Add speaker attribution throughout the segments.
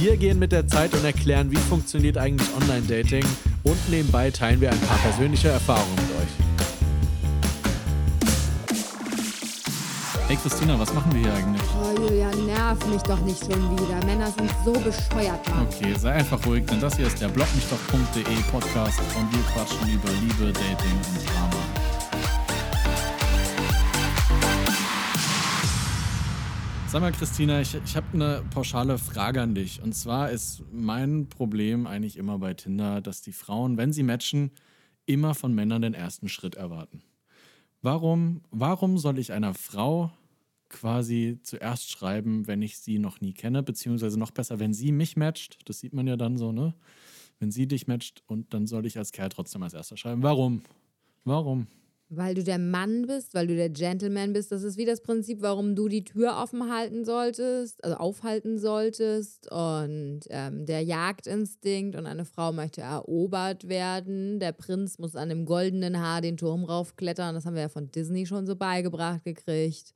Speaker 1: Wir gehen mit der Zeit und erklären, wie funktioniert eigentlich Online-Dating und nebenbei teilen wir ein paar persönliche Erfahrungen mit euch.
Speaker 2: Hey Christina, was machen wir hier eigentlich?
Speaker 3: Oh, Julian, nerv mich doch nicht schon wieder. Männer sind so bescheuert, Mann.
Speaker 2: Okay, sei einfach ruhig, denn das hier ist der blogmichdoch.de Podcast und wir quatschen über Liebe, Dating und Drama. Sag mal, Christina, ich, ich habe eine pauschale Frage an dich. Und zwar ist mein Problem eigentlich immer bei Tinder, dass die Frauen, wenn sie matchen, immer von Männern den ersten Schritt erwarten. Warum, warum soll ich einer Frau quasi zuerst schreiben, wenn ich sie noch nie kenne, beziehungsweise noch besser, wenn sie mich matcht, das sieht man ja dann so, ne? Wenn sie dich matcht und dann soll ich als Kerl trotzdem als erster schreiben. Warum? Warum?
Speaker 3: Weil du der Mann bist, weil du der Gentleman bist. Das ist wie das Prinzip, warum du die Tür offen halten solltest, also aufhalten solltest. Und ähm, der Jagdinstinkt und eine Frau möchte erobert werden. Der Prinz muss an dem goldenen Haar den Turm raufklettern. Das haben wir ja von Disney schon so beigebracht gekriegt.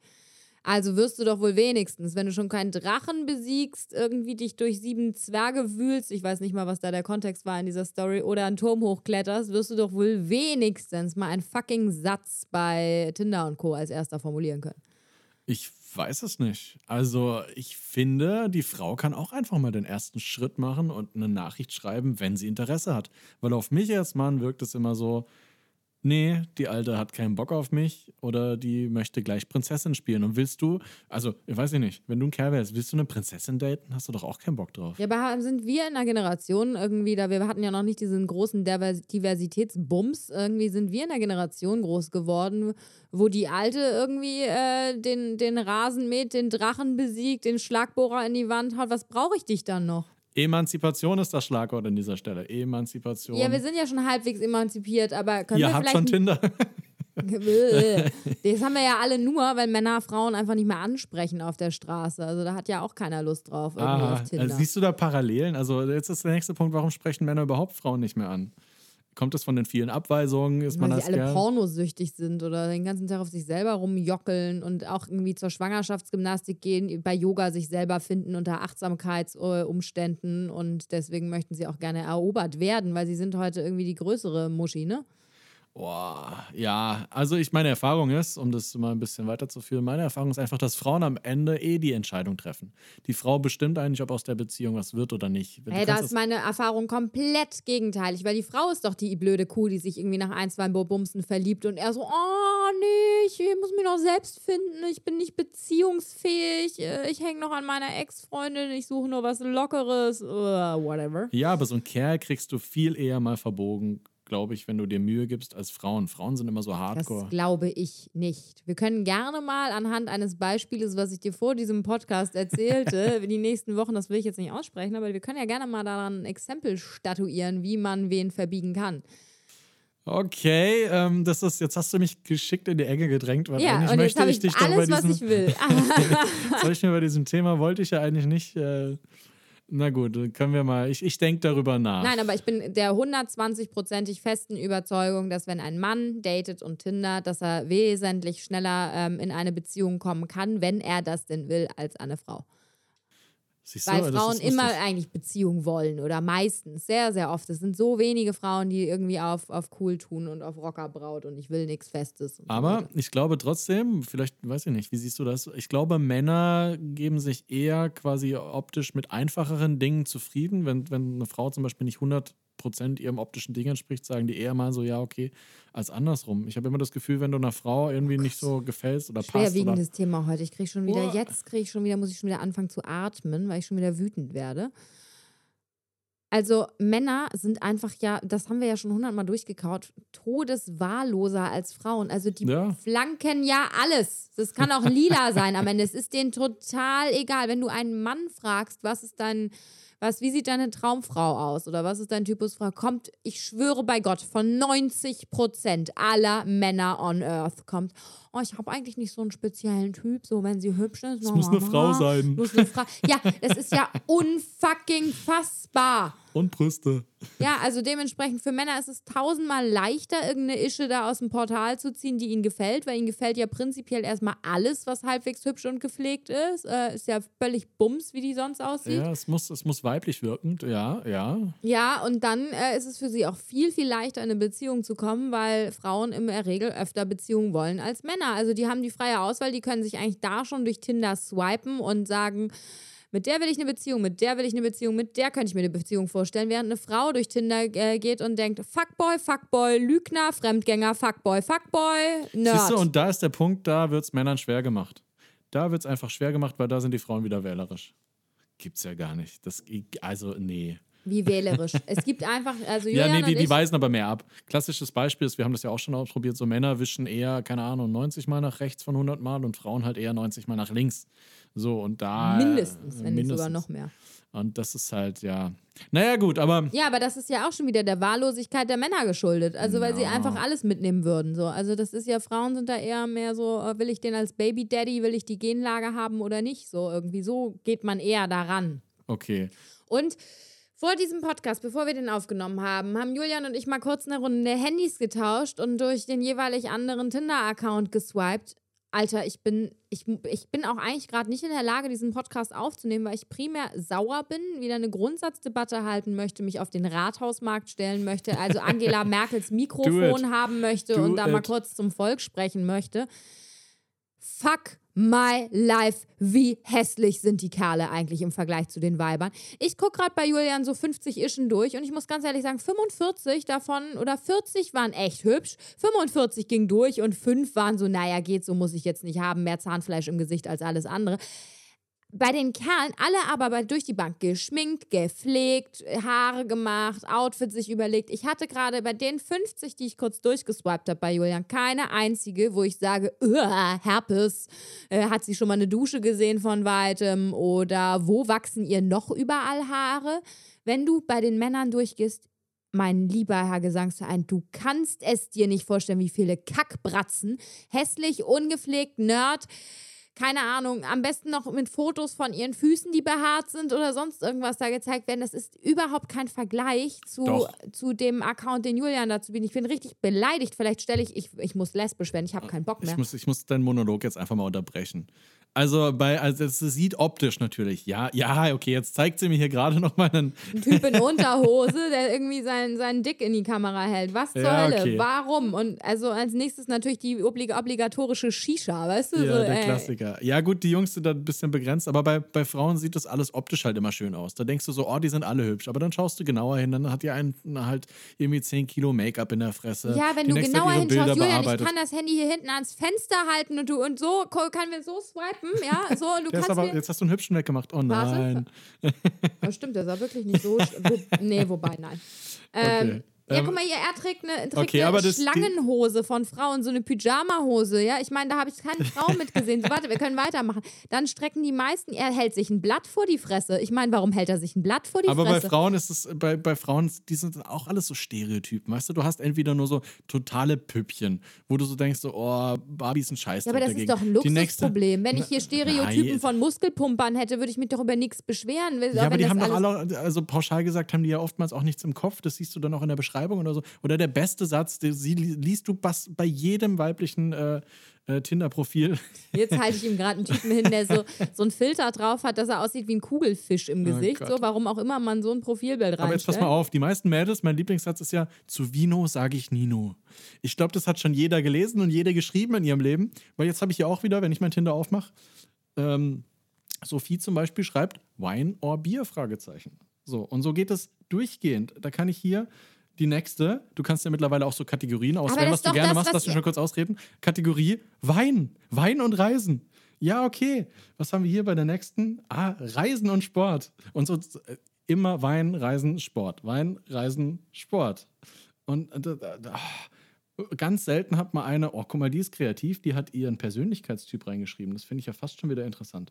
Speaker 3: Also wirst du doch wohl wenigstens, wenn du schon keinen Drachen besiegst, irgendwie dich durch sieben Zwerge wühlst, ich weiß nicht mal, was da der Kontext war in dieser Story, oder einen Turm hochkletterst, wirst du doch wohl wenigstens mal einen fucking Satz bei Tinder und Co. als erster formulieren können.
Speaker 2: Ich weiß es nicht. Also ich finde, die Frau kann auch einfach mal den ersten Schritt machen und eine Nachricht schreiben, wenn sie Interesse hat. Weil auf mich als Mann wirkt es immer so, nee, die Alte hat keinen Bock auf mich oder die möchte gleich Prinzessin spielen. Und willst du, also, ich weiß nicht, wenn du ein Kerl wärst, willst du eine Prinzessin daten? Hast du doch auch keinen Bock drauf.
Speaker 3: Ja, aber sind wir in einer Generation irgendwie, da wir hatten ja noch nicht diesen großen Diversitätsbums, irgendwie sind wir in einer Generation groß geworden, wo die Alte irgendwie äh, den, den Rasen mäht, den Drachen besiegt, den Schlagbohrer in die Wand haut. Was brauche ich dich dann noch?
Speaker 2: Emanzipation ist das Schlagwort an dieser Stelle. Emanzipation.
Speaker 3: Ja, wir sind ja schon halbwegs emanzipiert, aber können
Speaker 2: Ihr
Speaker 3: wir
Speaker 2: habt
Speaker 3: vielleicht.
Speaker 2: schon Tinder.
Speaker 3: das haben wir ja alle nur, weil Männer Frauen einfach nicht mehr ansprechen auf der Straße. Also da hat ja auch keiner Lust drauf,
Speaker 2: Aha. siehst du da Parallelen? Also jetzt ist der nächste Punkt, warum sprechen Männer überhaupt Frauen nicht mehr an? Kommt das von den vielen Abweisungen? Ist man
Speaker 3: weil
Speaker 2: als
Speaker 3: sie alle
Speaker 2: Kerl?
Speaker 3: pornosüchtig sind oder den ganzen Tag auf sich selber rumjockeln und auch irgendwie zur Schwangerschaftsgymnastik gehen, bei Yoga sich selber finden unter Achtsamkeitsumständen und deswegen möchten sie auch gerne erobert werden, weil sie sind heute irgendwie die größere Muschi, ne?
Speaker 2: Boah, ja, also ich meine Erfahrung ist, um das mal ein bisschen weiterzuführen, meine Erfahrung ist einfach, dass Frauen am Ende eh die Entscheidung treffen. Die Frau bestimmt eigentlich, ob aus der Beziehung was wird oder nicht.
Speaker 3: Hey, da ist meine Erfahrung komplett gegenteilig, weil die Frau ist doch die blöde Kuh, die sich irgendwie nach ein, zwei Bumsen verliebt und er so, oh nee, ich muss mich noch selbst finden, ich bin nicht beziehungsfähig, äh, ich hänge noch an meiner Ex-Freundin, ich suche nur was Lockeres, uh, whatever.
Speaker 2: ja, aber so einen Kerl kriegst du viel eher mal verbogen, glaube ich, wenn du dir Mühe gibst, als Frauen. Frauen sind immer so
Speaker 3: Das
Speaker 2: hardcore.
Speaker 3: glaube ich nicht. Wir können gerne mal anhand eines Beispieles, was ich dir vor diesem Podcast erzählte, die nächsten Wochen, das will ich jetzt nicht aussprechen, aber wir können ja gerne mal daran ein Exempel statuieren, wie man wen verbiegen kann.
Speaker 2: Okay, ähm, das ist, jetzt hast du mich geschickt in die Ecke gedrängt, weil
Speaker 3: Ja,
Speaker 2: eigentlich
Speaker 3: und jetzt
Speaker 2: möchte ich
Speaker 3: ich
Speaker 2: dich doch bei
Speaker 3: alles, was
Speaker 2: diesem,
Speaker 3: ich will.
Speaker 2: Soll ich mir bei diesem Thema wollte ich ja eigentlich nicht. Äh, na gut, können wir mal. Ich, ich denke darüber nach.
Speaker 3: Nein, aber ich bin der 120-prozentig festen Überzeugung, dass wenn ein Mann datet und Tinder, dass er wesentlich schneller ähm, in eine Beziehung kommen kann, wenn er das denn will, als eine Frau.
Speaker 2: Siehst du,
Speaker 3: Weil
Speaker 2: ist
Speaker 3: Frauen immer eigentlich Beziehung wollen oder meistens, sehr, sehr oft. Es sind so wenige Frauen, die irgendwie auf, auf cool tun und auf Rockerbraut und ich will nichts Festes. so
Speaker 2: Aber
Speaker 3: weiter.
Speaker 2: ich glaube trotzdem, vielleicht weiß ich nicht, wie siehst du das? Ich glaube, Männer geben sich eher quasi optisch mit einfacheren Dingen zufrieden. Wenn, wenn eine Frau zum Beispiel nicht 100% ihrem optischen Ding entspricht, sagen die eher mal so, ja, okay, als andersrum. Ich habe immer das Gefühl, wenn du einer Frau irgendwie nicht so gefällst oder passt. Oder,
Speaker 3: Schwerwiegendes Thema heute. Ich kriege schon wieder,
Speaker 2: Uah.
Speaker 3: jetzt kriege ich schon wieder, muss ich schon wieder anfangen zu atmen, weil ich schon wieder wütend werde. Also Männer sind einfach ja, das haben wir ja schon hundertmal durchgekaut, todeswahlloser als Frauen. Also die
Speaker 2: Ja.
Speaker 3: flanken ja alles. Das kann auch lila sein am Ende. Es ist denen total egal. Wenn du einen Mann fragst, was ist dein, was, wie sieht deine Traumfrau aus oder was ist dein Typus Frau, kommt, ich schwöre bei Gott, von 90 Prozent aller Männer on Earth kommt, oh, ich habe eigentlich nicht so einen speziellen Typ, so wenn sie hübsch ist.
Speaker 2: Es muss eine Frau sein.
Speaker 3: Muss eine Frau. Ja, das ist ja unfucking fassbar.
Speaker 2: Und Brüste.
Speaker 3: Ja, also dementsprechend für Männer ist es tausendmal leichter, irgendeine Ische da aus dem Portal zu ziehen, die ihnen gefällt, weil ihnen gefällt ja prinzipiell erstmal alles, was halbwegs hübsch und gepflegt ist. Äh, ist ja völlig bums, wie die sonst aussieht.
Speaker 2: Ja, es muss, es muss weiblich wirkend, ja, ja.
Speaker 3: Ja, und dann äh, ist es für sie auch viel, viel leichter, in eine Beziehung zu kommen, weil Frauen in der Regel öfter Beziehungen wollen als Männer. Also die haben die freie Auswahl, die können sich eigentlich da schon durch Tinder swipen und sagen, mit der will ich eine Beziehung, mit der will ich eine Beziehung, mit der könnte ich mir eine Beziehung vorstellen, während eine Frau durch Tinder äh, geht und denkt, Fuckboy, Fuckboy, Lügner, Fremdgänger, Fuckboy, Fuckboy, Nerd.
Speaker 2: Siehst du, und da ist der Punkt, da wird es Männern schwer gemacht. Da wird es einfach schwer gemacht, weil da sind die Frauen wieder wählerisch. Gibt's ja gar nicht. Das, also, nee.
Speaker 3: Wie wählerisch. es gibt einfach, also
Speaker 2: Ja,
Speaker 3: Julian
Speaker 2: nee, die, die weisen aber mehr ab. Klassisches Beispiel ist, wir haben das ja auch schon ausprobiert, so Männer wischen eher, keine Ahnung, 90 Mal nach rechts von 100 Mal und Frauen halt eher 90 Mal nach links. So, und da.
Speaker 3: mindestens, wenn nicht sogar
Speaker 2: mindestens.
Speaker 3: noch mehr.
Speaker 2: Und das ist halt, ja. Naja, gut, aber
Speaker 3: Ja, aber das ist ja auch schon wieder der Wahllosigkeit der Männer geschuldet. Also, weil sie
Speaker 2: Ja.
Speaker 3: einfach alles mitnehmen würden. So. Also, das ist ja, Frauen sind da eher mehr so, äh, will ich den als Baby Daddy, will ich die Genlage haben oder nicht? So, irgendwie so geht man eher daran.
Speaker 2: okay.
Speaker 3: Und vor diesem Podcast, bevor wir den aufgenommen haben, haben Julian und ich mal kurz eine Runde Handys getauscht und durch den jeweilig anderen Tinder-Account geswiped. Alter, ich bin, ich, ich bin auch eigentlich gerade nicht in der Lage, diesen Podcast aufzunehmen, weil ich primär sauer bin, wieder eine Grundsatzdebatte halten möchte, mich auf den Rathausmarkt stellen möchte, also Angela Merkels Mikrofon haben möchte
Speaker 2: Do
Speaker 3: und da mal kurz zum Volk sprechen möchte. Fuck my life. Wie hässlich sind die Kerle eigentlich im Vergleich zu den Weibern? Ich gucke gerade bei Julian so 50 Ischen durch und ich muss ganz ehrlich sagen, 45 davon oder 40 waren echt hübsch, 45 ging durch und 5 waren so, naja, geht, so muss ich jetzt nicht haben, mehr Zahnfleisch im Gesicht als alles andere. Bei den Kerlen, alle aber durch die Bank geschminkt, gepflegt, Haare gemacht, Outfit sich überlegt. Ich hatte gerade bei den 50, die ich kurz durchgeswiped habe bei Julian, keine einzige, wo ich sage, "Uah, Herpes, äh, hat sie schon mal eine Dusche gesehen von weitem oder wo wachsen ihr noch überall Haare? Wenn du bei den Männern durchgehst, mein lieber Herr Gesangsverein, du kannst es dir nicht vorstellen, wie viele Kackbratzen, hässlich, ungepflegt, Nerd, keine Ahnung, am besten noch mit Fotos von ihren Füßen, die behaart sind oder sonst irgendwas da gezeigt werden. Das ist überhaupt kein Vergleich zu,
Speaker 2: Doch.
Speaker 3: zu dem Account, den Julian dazu bietet. Ich bin richtig beleidigt. Vielleicht stelle ich, ich, ich muss lesbisch werden, ich habe keinen Bock mehr.
Speaker 2: Ich muss, ich muss deinen Monolog jetzt einfach mal unterbrechen. Also, bei, also es sieht optisch natürlich, ja, ja, okay, jetzt zeigt sie mir hier gerade noch mal einen.
Speaker 3: Ein Typ in Unterhose, der irgendwie seinen, seinen Dick in die Kamera hält. Was zur
Speaker 2: Ja,
Speaker 3: Hölle?
Speaker 2: okay.
Speaker 3: Warum? Und also als nächstes natürlich die oblig obligatorische Shisha, weißt du?
Speaker 2: Ja,
Speaker 3: so,
Speaker 2: der
Speaker 3: ey.
Speaker 2: Klassiker. Ja, gut, die Jungs sind da ein bisschen begrenzt, aber bei, bei Frauen sieht das alles optisch halt immer schön aus. Da denkst du so, oh, die sind alle hübsch. Aber dann schaust du genauer hin, dann hat die einen halt irgendwie 10 Kilo Make-up in der Fresse.
Speaker 3: Ja, wenn
Speaker 2: die
Speaker 3: du genauer hinschaust, Julian, ich kann das Handy hier hinten ans Fenster halten und du und so können wir so swipen, ja, so und du kannst
Speaker 2: aber, jetzt hast du einen hübschen weggemacht. Oh nein.
Speaker 3: Ja, stimmt, der sah wirklich nicht so. Wo, nee, wobei, nein. Ähm,
Speaker 2: Okay.
Speaker 3: Ja,
Speaker 2: Ähm,
Speaker 3: guck mal hier, er trägt eine, trägt
Speaker 2: okay,
Speaker 3: eine
Speaker 2: aber das-
Speaker 3: Schlangenhose von Frauen, so eine Pyjama-Hose, ja. Ich meine, da habe ich keine Frau mitgesehen. So, warte, wir können weitermachen. Dann strecken die meisten, er hält sich ein Blatt vor die Fresse. Ich meine, warum hält er sich ein Blatt vor die
Speaker 2: Aber bei
Speaker 3: Fresse?
Speaker 2: Frauen ist es, bei, bei Frauen, die sind auch alles so Stereotypen, weißt du? Du hast entweder nur so totale Püppchen, wo du so denkst, so, oh, Barbie ist ein Scheiß.
Speaker 3: ja, aber das
Speaker 2: dagegen.
Speaker 3: ist doch ein Luxusproblem. Wenn ich hier Stereotypen
Speaker 2: Nein.
Speaker 3: von Muskelpumpern hätte, würde ich mich doch über nichts beschweren.
Speaker 2: Ja, aber die haben doch alle, also pauschal gesagt, haben die ja oftmals auch nichts im Kopf. Das siehst du dann auch in der Beschreibung oder so. Oder der beste Satz, den sie, liest du bei jedem weiblichen äh, äh, Tinder-Profil.
Speaker 3: Jetzt halte ich ihm gerade einen Typen hin, der so, so einen Filter drauf hat, dass er aussieht wie ein Kugelfisch im Gesicht.
Speaker 2: Gott.
Speaker 3: so, warum auch immer man so ein Profilbild reinstellt.
Speaker 2: Aber jetzt pass mal auf, die meisten Mädels, mein Lieblingssatz ist ja, zu Vino sage ich Nino. Ich glaube, das hat schon jeder gelesen und jeder geschrieben in ihrem Leben. Weil jetzt habe ich ja auch wieder, wenn ich mein Tinder aufmache, ähm, Sophie zum Beispiel schreibt Wein or Bier? Fragezeichen. So, und so geht es durchgehend. Da kann ich hier die nächste, du kannst ja mittlerweile auch so Kategorien auswählen, was du gerne
Speaker 3: das,
Speaker 2: machst, lass mich schon kurz ausreden. Kategorie Wein. Wein und Reisen. Ja, okay. Was haben wir hier bei der nächsten? Ah, Reisen und Sport. Und so äh, immer Wein, Reisen, Sport. Wein, Reisen, Sport. Und ah, ganz selten hat man eine, oh, guck mal, die ist kreativ, die hat ihren Persönlichkeitstyp reingeschrieben. Das finde ich ja fast schon wieder interessant.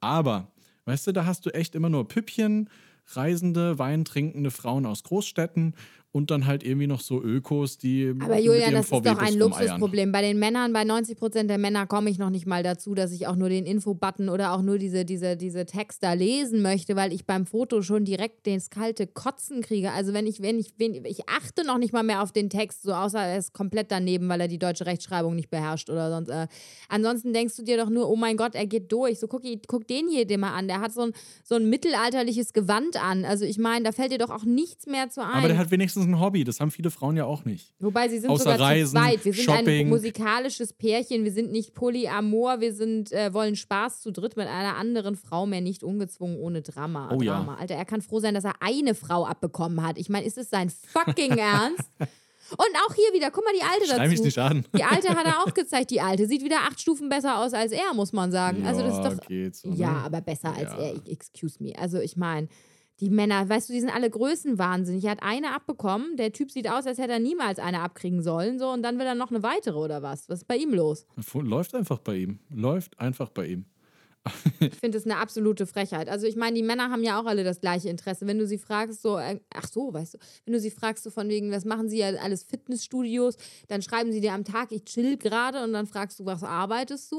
Speaker 2: Aber, weißt du, da hast du echt immer nur Püppchen, reisende, weintrinkende Frauen aus Großstädten und dann halt irgendwie noch so Ökos, die.
Speaker 3: Aber Julian, das ist doch ein Luxusproblem. Bei den Männern, bei 90 Prozent der Männer komme ich noch nicht mal dazu, dass ich auch nur den Infobutton oder auch nur diese, diese, diese Text da lesen möchte, weil ich beim Foto schon direkt das kalte Kotzen kriege. Also wenn ich, wenn ich, wenn, ich achte noch nicht mal mehr auf den Text, so außer er ist komplett daneben, weil er die deutsche Rechtschreibung nicht beherrscht oder sonst. Äh. Ansonsten denkst du dir doch nur, oh mein Gott, er geht durch. So guck, guck den hier dir mal an. Der hat so ein, so ein mittelalterliches Gewand an. Also ich meine, da fällt dir doch auch nichts mehr zu ein.
Speaker 2: Aber der hat wenigstens ein Hobby. Das haben viele Frauen ja auch nicht.
Speaker 3: Wobei sie sind
Speaker 2: Außer
Speaker 3: sogar
Speaker 2: Reisen,
Speaker 3: zu zweit. Wir sind
Speaker 2: Shopping.
Speaker 3: ein musikalisches Pärchen. Wir sind nicht polyamor. Wir sind, äh, wollen Spaß zu dritt mit einer anderen Frau mehr nicht ungezwungen ohne Drama.
Speaker 2: Oh ja.
Speaker 3: Drama. Alter, er kann froh sein, dass er eine Frau abbekommen hat. Ich meine, ist es sein fucking Ernst? Und auch hier wieder, guck mal, die alte dazu.
Speaker 2: mich nicht an.
Speaker 3: Die alte hat er auch gezeigt. Die alte sieht wieder acht Stufen besser aus als er, muss man sagen. also das ist
Speaker 2: Ja,
Speaker 3: doch
Speaker 2: geht so, ne?
Speaker 3: ja, aber besser als
Speaker 2: Ja.
Speaker 3: er. Excuse me. Also ich meine, die Männer, weißt du, die sind alle größenwahnsinnig. Er hat eine abbekommen. Der Typ sieht aus, als hätte er niemals eine abkriegen sollen. So, und dann will er noch eine weitere oder was? Was ist bei ihm los?
Speaker 2: Läuft einfach bei ihm. Läuft einfach bei ihm.
Speaker 3: Ich finde das eine absolute Frechheit. Also ich meine, die Männer haben ja auch alle das gleiche Interesse. Wenn du sie fragst, so, äh, ach so, weißt du, wenn du sie fragst, so von wegen, was machen sie ja alles Fitnessstudios, dann schreiben sie dir am Tag, ich chill gerade und dann fragst du, was arbeitest du?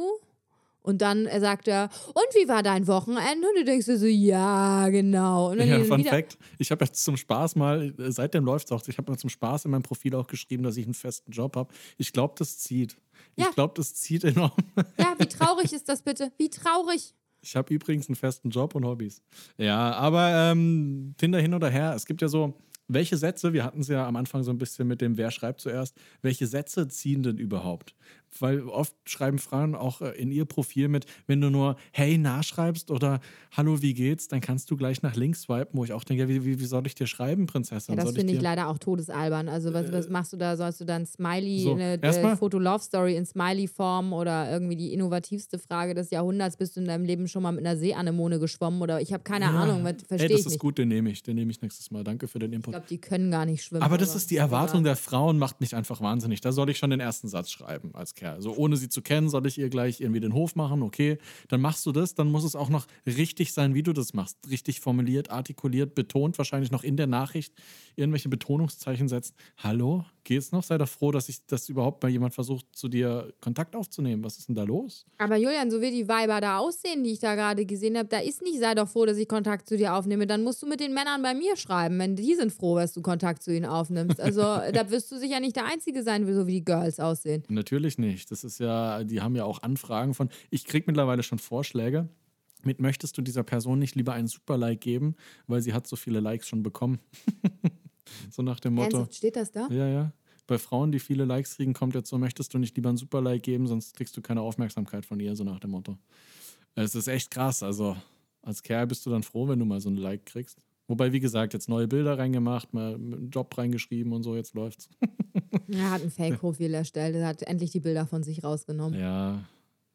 Speaker 3: Und dann sagt er, und wie war dein Wochenende? Und du denkst dir so, ja, genau. Und dann
Speaker 2: Ja, Fun
Speaker 3: wieder,
Speaker 2: Fact: Ich habe jetzt zum Spaß mal, äh, seitdem läuft es auch, ich habe mal zum Spaß in meinem Profil auch geschrieben, dass ich einen festen Job habe. Ich glaube, das zieht.
Speaker 3: Ja.
Speaker 2: Ich glaube, das zieht enorm.
Speaker 3: Ja, wie traurig ist das bitte? Wie traurig.
Speaker 2: Ich habe übrigens einen festen Job und Hobbys. Ja, aber ähm, Tinder hin oder her, es gibt ja so, welche Sätze, wir hatten es ja am Anfang so ein bisschen mit dem, wer schreibt zuerst, welche Sätze ziehen denn überhaupt? Weil oft schreiben Frauen auch äh, in ihr Profil mit, wenn du nur Hey nachschreibst oder Hallo, wie geht's, dann kannst du gleich nach links swipen, wo ich auch denke, ja, wie, wie, wie soll ich dir schreiben, Prinzessin?
Speaker 3: Ja, das finde ich
Speaker 2: dir-
Speaker 3: leider auch todesalbern. Also, was, was machst du da? Sollst du dann Smiley,
Speaker 2: So,
Speaker 3: eine äh, Foto-Love-Story in Smiley-Form oder irgendwie die innovativste Frage des Jahrhunderts? Bist du in deinem Leben schon mal mit einer Seeanemone geschwommen? Oder ich habe keine Ahnung, was
Speaker 2: Ey,
Speaker 3: verstehe
Speaker 2: das
Speaker 3: ich
Speaker 2: ist
Speaker 3: nicht.
Speaker 2: gut, den nehme ich, den nehme ich nächstes Mal. Danke für den
Speaker 3: Ich
Speaker 2: Input.
Speaker 3: glaube, die können gar nicht schwimmen.
Speaker 2: Aber das ist die. Erwartung der Frauen, macht mich einfach wahnsinnig. Da soll ich schon den ersten Satz schreiben als Kerl. So ohne sie zu kennen, soll ich ihr gleich irgendwie den Hof machen. Okay, dann machst du das, dann muss es auch noch richtig sein, wie du das machst. Richtig formuliert, artikuliert, betont, wahrscheinlich noch in der Nachricht irgendwelche Betonungszeichen setzt. Hallo, geht's noch? Sei doch froh, dass ich das überhaupt mal jemand versucht, zu dir Kontakt aufzunehmen. Was ist denn da los?
Speaker 3: Aber Julian, so wie die Weiber da aussehen, die ich da gerade gesehen habe, da ist nicht, sei doch froh, dass ich Kontakt zu dir aufnehme. Dann musst du mit den Männern bei mir schreiben, wenn die sind froh, dass du Kontakt zu ihnen aufnimmst. Also da wirst du sicher nicht der Einzige sein, so wie die Girls aussehen.
Speaker 2: Natürlich nicht. Das ist ja, die haben ja auch Anfragen von. Ich kriege mittlerweile schon Vorschläge. Mit möchtest du dieser Person nicht lieber einen Super-Like geben, weil sie hat so viele Likes schon bekommen. so nach dem Motto.
Speaker 3: Ernsthaft, steht das da?
Speaker 2: Ja, ja. Bei Frauen, die viele Likes kriegen, kommt jetzt so, möchtest du nicht lieber einen Super-Like geben, sonst kriegst du keine Aufmerksamkeit von ihr, so nach dem Motto. Es ist echt krass. Also als Kerl bist du dann froh, wenn du mal so ein Like kriegst. Wobei, wie gesagt, jetzt neue Bilder reingemacht, mal einen Job reingeschrieben und so, jetzt läuft's.
Speaker 3: Er hat ein Fake-Profil erstellt, er hat endlich die Bilder von sich rausgenommen.
Speaker 2: Ja,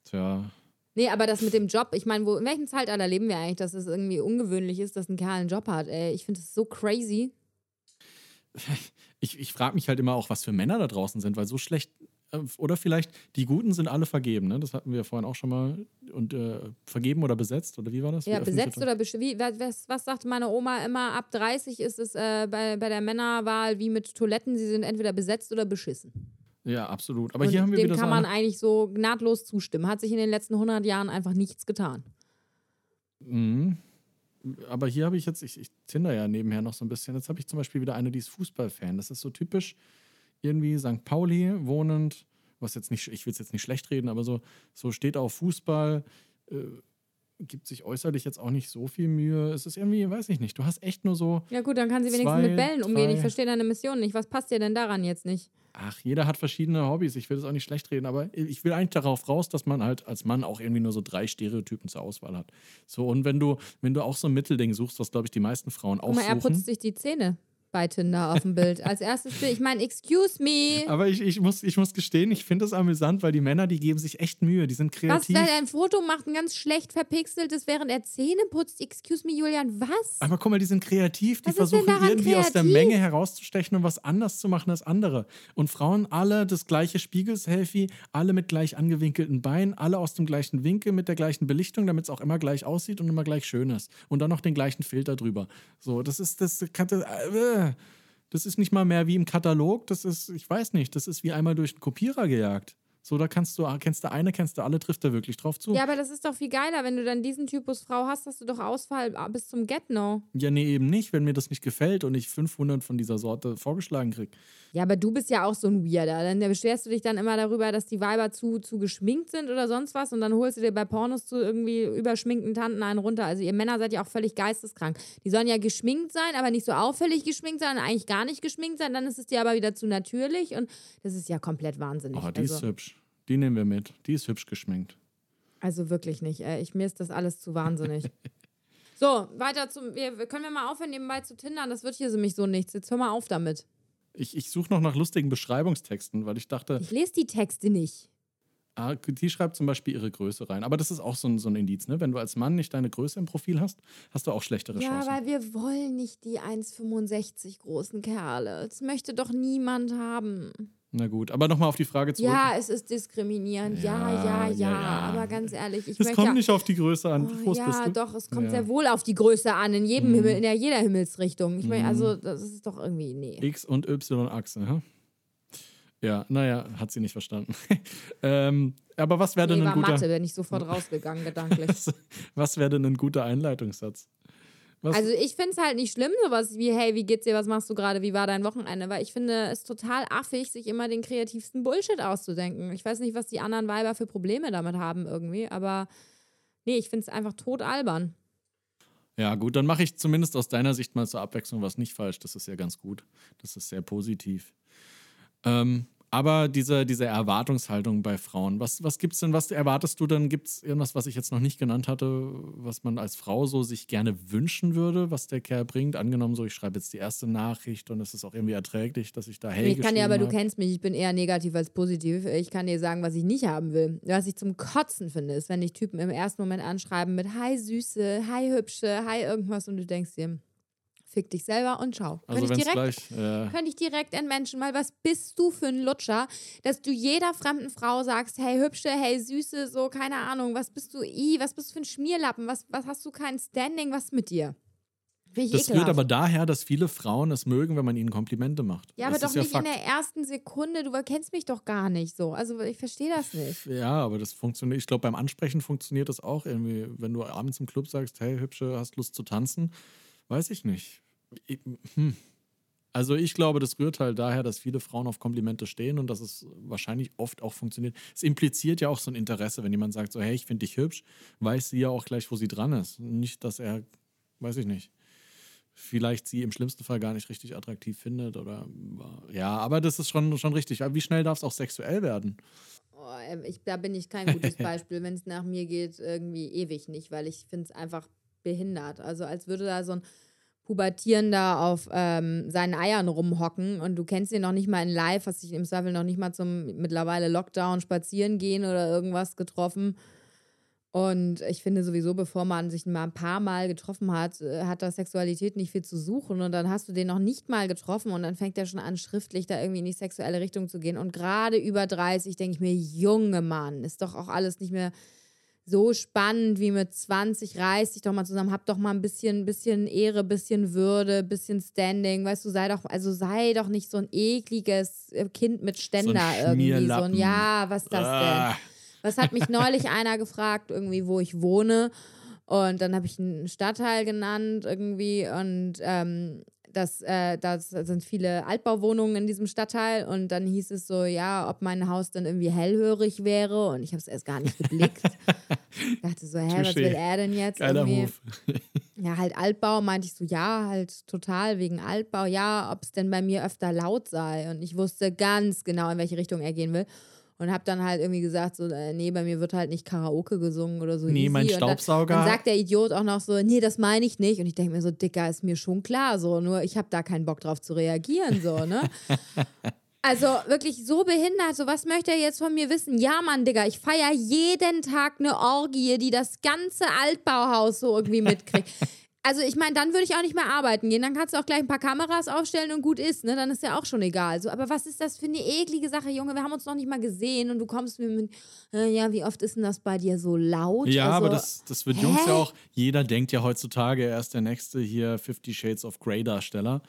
Speaker 2: tja.
Speaker 3: Nee, aber das mit dem Job, ich meine, wo, in welchem Zeitalter leben wir eigentlich, dass es irgendwie ungewöhnlich ist, dass ein Kerl einen Job hat? Ey, ich finde es so crazy.
Speaker 2: ich, ich frage mich halt immer auch, was für Männer da draußen sind, weil so schlecht, äh, oder vielleicht die Guten sind alle vergeben, ne? Das hatten wir ja vorhin auch schon mal. Und äh, vergeben oder besetzt, oder wie war das?
Speaker 3: Ja, besetzt oder wie, was, was, sagte meine Oma immer? Ab 30 ist es äh, bei, bei der Männerwahl wie mit Toiletten, sie sind entweder besetzt oder beschissen.
Speaker 2: Ja, absolut. Aber
Speaker 3: Und
Speaker 2: hier haben wir
Speaker 3: dem
Speaker 2: wieder
Speaker 3: kann
Speaker 2: so
Speaker 3: man eigentlich so nahtlos zustimmen. Hat sich in den letzten 100 Jahren einfach nichts getan.
Speaker 2: Mhm. Aber hier habe ich jetzt, ich, ich tinder ja nebenher noch so ein bisschen. Jetzt habe ich zum Beispiel wieder eine, die ist Fußballfan. Das ist so typisch irgendwie St. Pauli wohnend, was jetzt nicht, ich will es jetzt nicht schlecht reden, aber so, so steht auf Fußball, äh, gibt sich äußerlich jetzt auch nicht so viel Mühe. Es ist irgendwie, weiß ich nicht, du hast echt nur so,
Speaker 3: Ja gut, dann kann sie wenigstens
Speaker 2: Zwei,
Speaker 3: mit Bällen umgehen. Ich verstehe deine Mission nicht. Was passt dir denn daran jetzt nicht?
Speaker 2: ach, jeder hat verschiedene Hobbys. Ich will das auch nicht schlecht reden, aber ich will eigentlich darauf raus, dass man halt als Mann auch irgendwie nur so drei Stereotypen zur Auswahl hat. So, und wenn du, wenn du auch so ein Mittelding suchst, was glaube ich die meisten Frauen auch
Speaker 3: Guck mal, er
Speaker 2: suchen.
Speaker 3: putzt sich die Zähne bei Tinder auf dem Bild. Als erstes Bild, ich meine, excuse me.
Speaker 2: Aber ich, ich, muss, ich muss gestehen, ich finde das amüsant, weil die Männer, die geben sich echt Mühe, die sind
Speaker 3: Was,
Speaker 2: kreativ.
Speaker 3: er ein Foto macht, ein ganz schlecht verpixeltes, während er Zähne putzt? Excuse me, Julian, was?
Speaker 2: Aber guck mal, die sind kreativ, die
Speaker 3: Was
Speaker 2: versuchen irgendwie aus der
Speaker 3: kreativ?
Speaker 2: Menge herauszustechen und was anders zu machen als andere. Und Frauen alle das gleiche Spiegelselfie, alle mit gleich angewinkelten Beinen, alle aus dem gleichen Winkel, mit der gleichen Belichtung, damit es auch immer gleich aussieht und immer gleich schön ist. Und dann noch den gleichen Filter drüber. So, das ist, das kann, äh, Das ist nicht mal mehr wie im Katalog. Das ist, ich weiß nicht, das ist wie einmal durch einen Kopierer gejagt. So, da kannst du, kennst du eine, kennst du alle, trifft er wirklich drauf zu.
Speaker 3: Ja, aber das ist doch viel geiler, wenn du dann diesen Typus Frau hast, hast du doch Ausfall bis zum Get-No.
Speaker 2: Ja, nee, eben nicht, wenn mir das nicht gefällt und ich 500 von dieser Sorte vorgeschlagen krieg.
Speaker 3: Ja, aber du bist ja auch so ein Weirder. Dann beschwerst du dich dann immer darüber, dass die Weiber zu, zu geschminkt sind oder sonst was und dann holst du dir bei Pornos zu irgendwie überschminkten Tanten einen runter. Also ihr Männer seid ja auch völlig geisteskrank. Die sollen ja geschminkt sein, aber nicht so auffällig geschminkt sein, eigentlich gar nicht geschminkt sein. Dann ist es dir aber wieder zu natürlich und das ist ja komplett wahnsinnig.
Speaker 2: Oh, die
Speaker 3: also.
Speaker 2: ist hübsch. Die nehmen wir mit. Die ist hübsch geschminkt.
Speaker 3: Also wirklich nicht. Ey. Ich, mir ist das alles zu wahnsinnig. so, weiter zum. Wir, können wir mal aufhören, nebenbei zu tindern? Das wird hier nämlich so nichts. Jetzt hör mal auf damit.
Speaker 2: Ich, ich suche noch nach lustigen Beschreibungstexten, weil ich dachte.
Speaker 3: Ich lese die Texte nicht.
Speaker 2: Ah, die schreibt zum Beispiel ihre Größe rein. Aber das ist auch so ein, so ein Indiz, ne? Wenn du als Mann nicht deine Größe im Profil hast, hast du auch schlechtere
Speaker 3: ja,
Speaker 2: Chancen.
Speaker 3: Ja, weil wir wollen nicht die 1,65 großen Kerle. Das möchte doch niemand haben.
Speaker 2: Na gut, aber nochmal auf die Frage zurück.
Speaker 3: Ja, es ist diskriminierend. Ja, ja, ja. ja, ja. Aber ganz ehrlich, ich
Speaker 2: Es kommt nicht auf die Größe an.
Speaker 3: Oh, ja, doch, es kommt sehr wohl auf die Größe an, in jedem mhm. Himmel, in jeder Himmelsrichtung. Ich meine, mhm. also, das ist doch irgendwie, nee.
Speaker 2: X- und Y-Achse, ja? Ja, naja, hat sie nicht verstanden. ähm, aber was wäre
Speaker 3: nee,
Speaker 2: denn ein guter...
Speaker 3: Mathe, bin ich sofort rausgegangen, gedanklich.
Speaker 2: was wäre denn ein guter Einleitungssatz?
Speaker 3: Was? Also ich finde es halt nicht schlimm, sowas wie, hey, wie geht's dir, was machst du gerade, wie war dein Wochenende? Weil ich finde es total affig, sich immer den kreativsten Bullshit auszudenken. Ich weiß nicht, was die anderen Weiber für Probleme damit haben irgendwie, aber nee, ich finde es einfach tot albern.
Speaker 2: Ja, gut, dann mache ich zumindest aus deiner Sicht mal zur Abwechslung was nicht falsch. Das ist ja ganz gut. Das ist sehr positiv. Ähm, aber diese, diese Erwartungshaltung bei Frauen, was, was gibt es denn, was erwartest du denn? Gibt es irgendwas, was ich jetzt noch nicht genannt hatte, was man als Frau so sich gerne wünschen würde, was der Kerl bringt? Angenommen, so ich schreibe jetzt die erste Nachricht und es ist auch irgendwie erträglich, dass ich da hey
Speaker 3: Ich kann dir aber, hab. du kennst mich, ich bin eher negativ als positiv. Ich kann dir sagen, was ich nicht haben will. Was ich zum Kotzen finde, ist, wenn dich Typen im ersten Moment anschreiben mit Hi Süße, Hi Hübsche, Hi irgendwas und du denkst dir, fick dich selber und schau.
Speaker 2: Also könnte, ich direkt,
Speaker 3: gleich, ja. könnte ich direkt entmenschen, weil was bist du für ein Lutscher, dass du jeder fremden Frau sagst, hey Hübsche, hey Süße, so, keine Ahnung, was bist du, i, was bist du für ein Schmierlappen, was, was hast du kein Standing, was mit dir?
Speaker 2: das ekelhaft. rührt aber daher, dass viele Frauen es mögen, wenn man ihnen Komplimente macht.
Speaker 3: Ja,
Speaker 2: das
Speaker 3: aber doch nicht Fakt. in der ersten Sekunde. Du kennst mich doch gar nicht so. Also ich verstehe das nicht.
Speaker 2: Ja, aber das funktioniert. Ich glaube, beim Ansprechen funktioniert das auch irgendwie. Wenn du abends im Club sagst, hey, hübsche, hast Lust zu tanzen, weiß ich nicht. Hm. Also ich glaube, das rührt halt daher, dass viele Frauen auf Komplimente stehen und dass es wahrscheinlich oft auch funktioniert. Es impliziert ja auch so ein Interesse, wenn jemand sagt so, hey, ich finde dich hübsch, weiß sie ja auch gleich, wo sie dran ist. Nicht, dass er, weiß ich nicht, vielleicht sie im schlimmsten Fall gar nicht richtig attraktiv findet oder ja, aber das ist schon, schon richtig. Aber wie schnell darf es auch sexuell werden?
Speaker 3: Oh, ähm, ich, da bin ich kein gutes Beispiel. wenn es nach mir geht, irgendwie ewig nicht, weil ich finde es einfach behindert. Also als würde da so ein Pubertierender auf ähm, seinen Eiern rumhocken und du kennst ihn noch nicht mal in live, hast dich im Zweifel noch nicht mal zum mittlerweile Lockdown spazieren gehen oder irgendwas getroffen. Und ich finde sowieso, bevor man sich mal ein paar Mal getroffen hat, äh, hat da Sexualität nicht viel zu suchen. Und dann hast du den noch nicht mal getroffen und dann fängt er schon an, schriftlich da irgendwie in die sexuelle Richtung zu gehen. Und gerade über 30 denke ich mir, junge Mann, ist doch auch alles nicht mehr so spannend wie mit 20, reiß dich doch mal zusammen, hab doch mal ein bisschen, bisschen Ehre, bisschen Würde, bisschen Standing, weißt du, sei doch, also sei doch nicht so ein ekliges äh, Kind mit Ständer so irgendwie. So ein, ja, was ist das ah. denn? Was hat mich neulich einer gefragt, irgendwie, wo ich wohne. Und dann habe ich einen Stadtteil genannt irgendwie und ähm, das, äh, das sind viele Altbauwohnungen in diesem Stadtteil und dann hieß es so, ja, ob mein Haus dann irgendwie hellhörig wäre und ich habe es erst gar nicht geblickt. ich dachte so, hä, was will er denn jetzt?
Speaker 2: Geiler irgendwie?
Speaker 3: Ja, halt Altbau, meinte ich so, ja, halt total wegen Altbau, ja, ob es denn bei mir öfter laut sei und ich wusste ganz genau, in welche Richtung er gehen will und habe dann halt irgendwie gesagt, so, äh, nee, bei mir wird halt nicht Karaoke gesungen oder so.
Speaker 2: Nee, easy. mein Staubsauger.
Speaker 3: Dann, dann, sagt der Idiot auch noch so, nee, das meine ich nicht. Und ich denke mir so, Dicker, ist mir schon klar, so, nur ich habe da keinen Bock drauf zu reagieren, so, ne? Also wirklich so behindert. So, was möchte er jetzt von mir wissen? Ja, Mann, Digga, ich feiere jeden Tag eine Orgie, die das ganze Altbauhaus so irgendwie mitkriegt. Also ich meine, dann würde ich auch nicht mehr arbeiten gehen. Dann kannst du auch gleich ein paar Kameras aufstellen und gut ist, ne? Dann ist ja auch schon egal. So, aber was ist das für eine eklige Sache, Junge? Wir haben uns noch nicht mal gesehen und du kommst mir mit, äh, ja, wie oft ist denn das bei dir so laut?
Speaker 2: Ja,
Speaker 3: also,
Speaker 2: aber das, das wird hä? Jungs ja auch, jeder denkt ja heutzutage, er ist der nächste hier Fifty Shades of Grey Darsteller.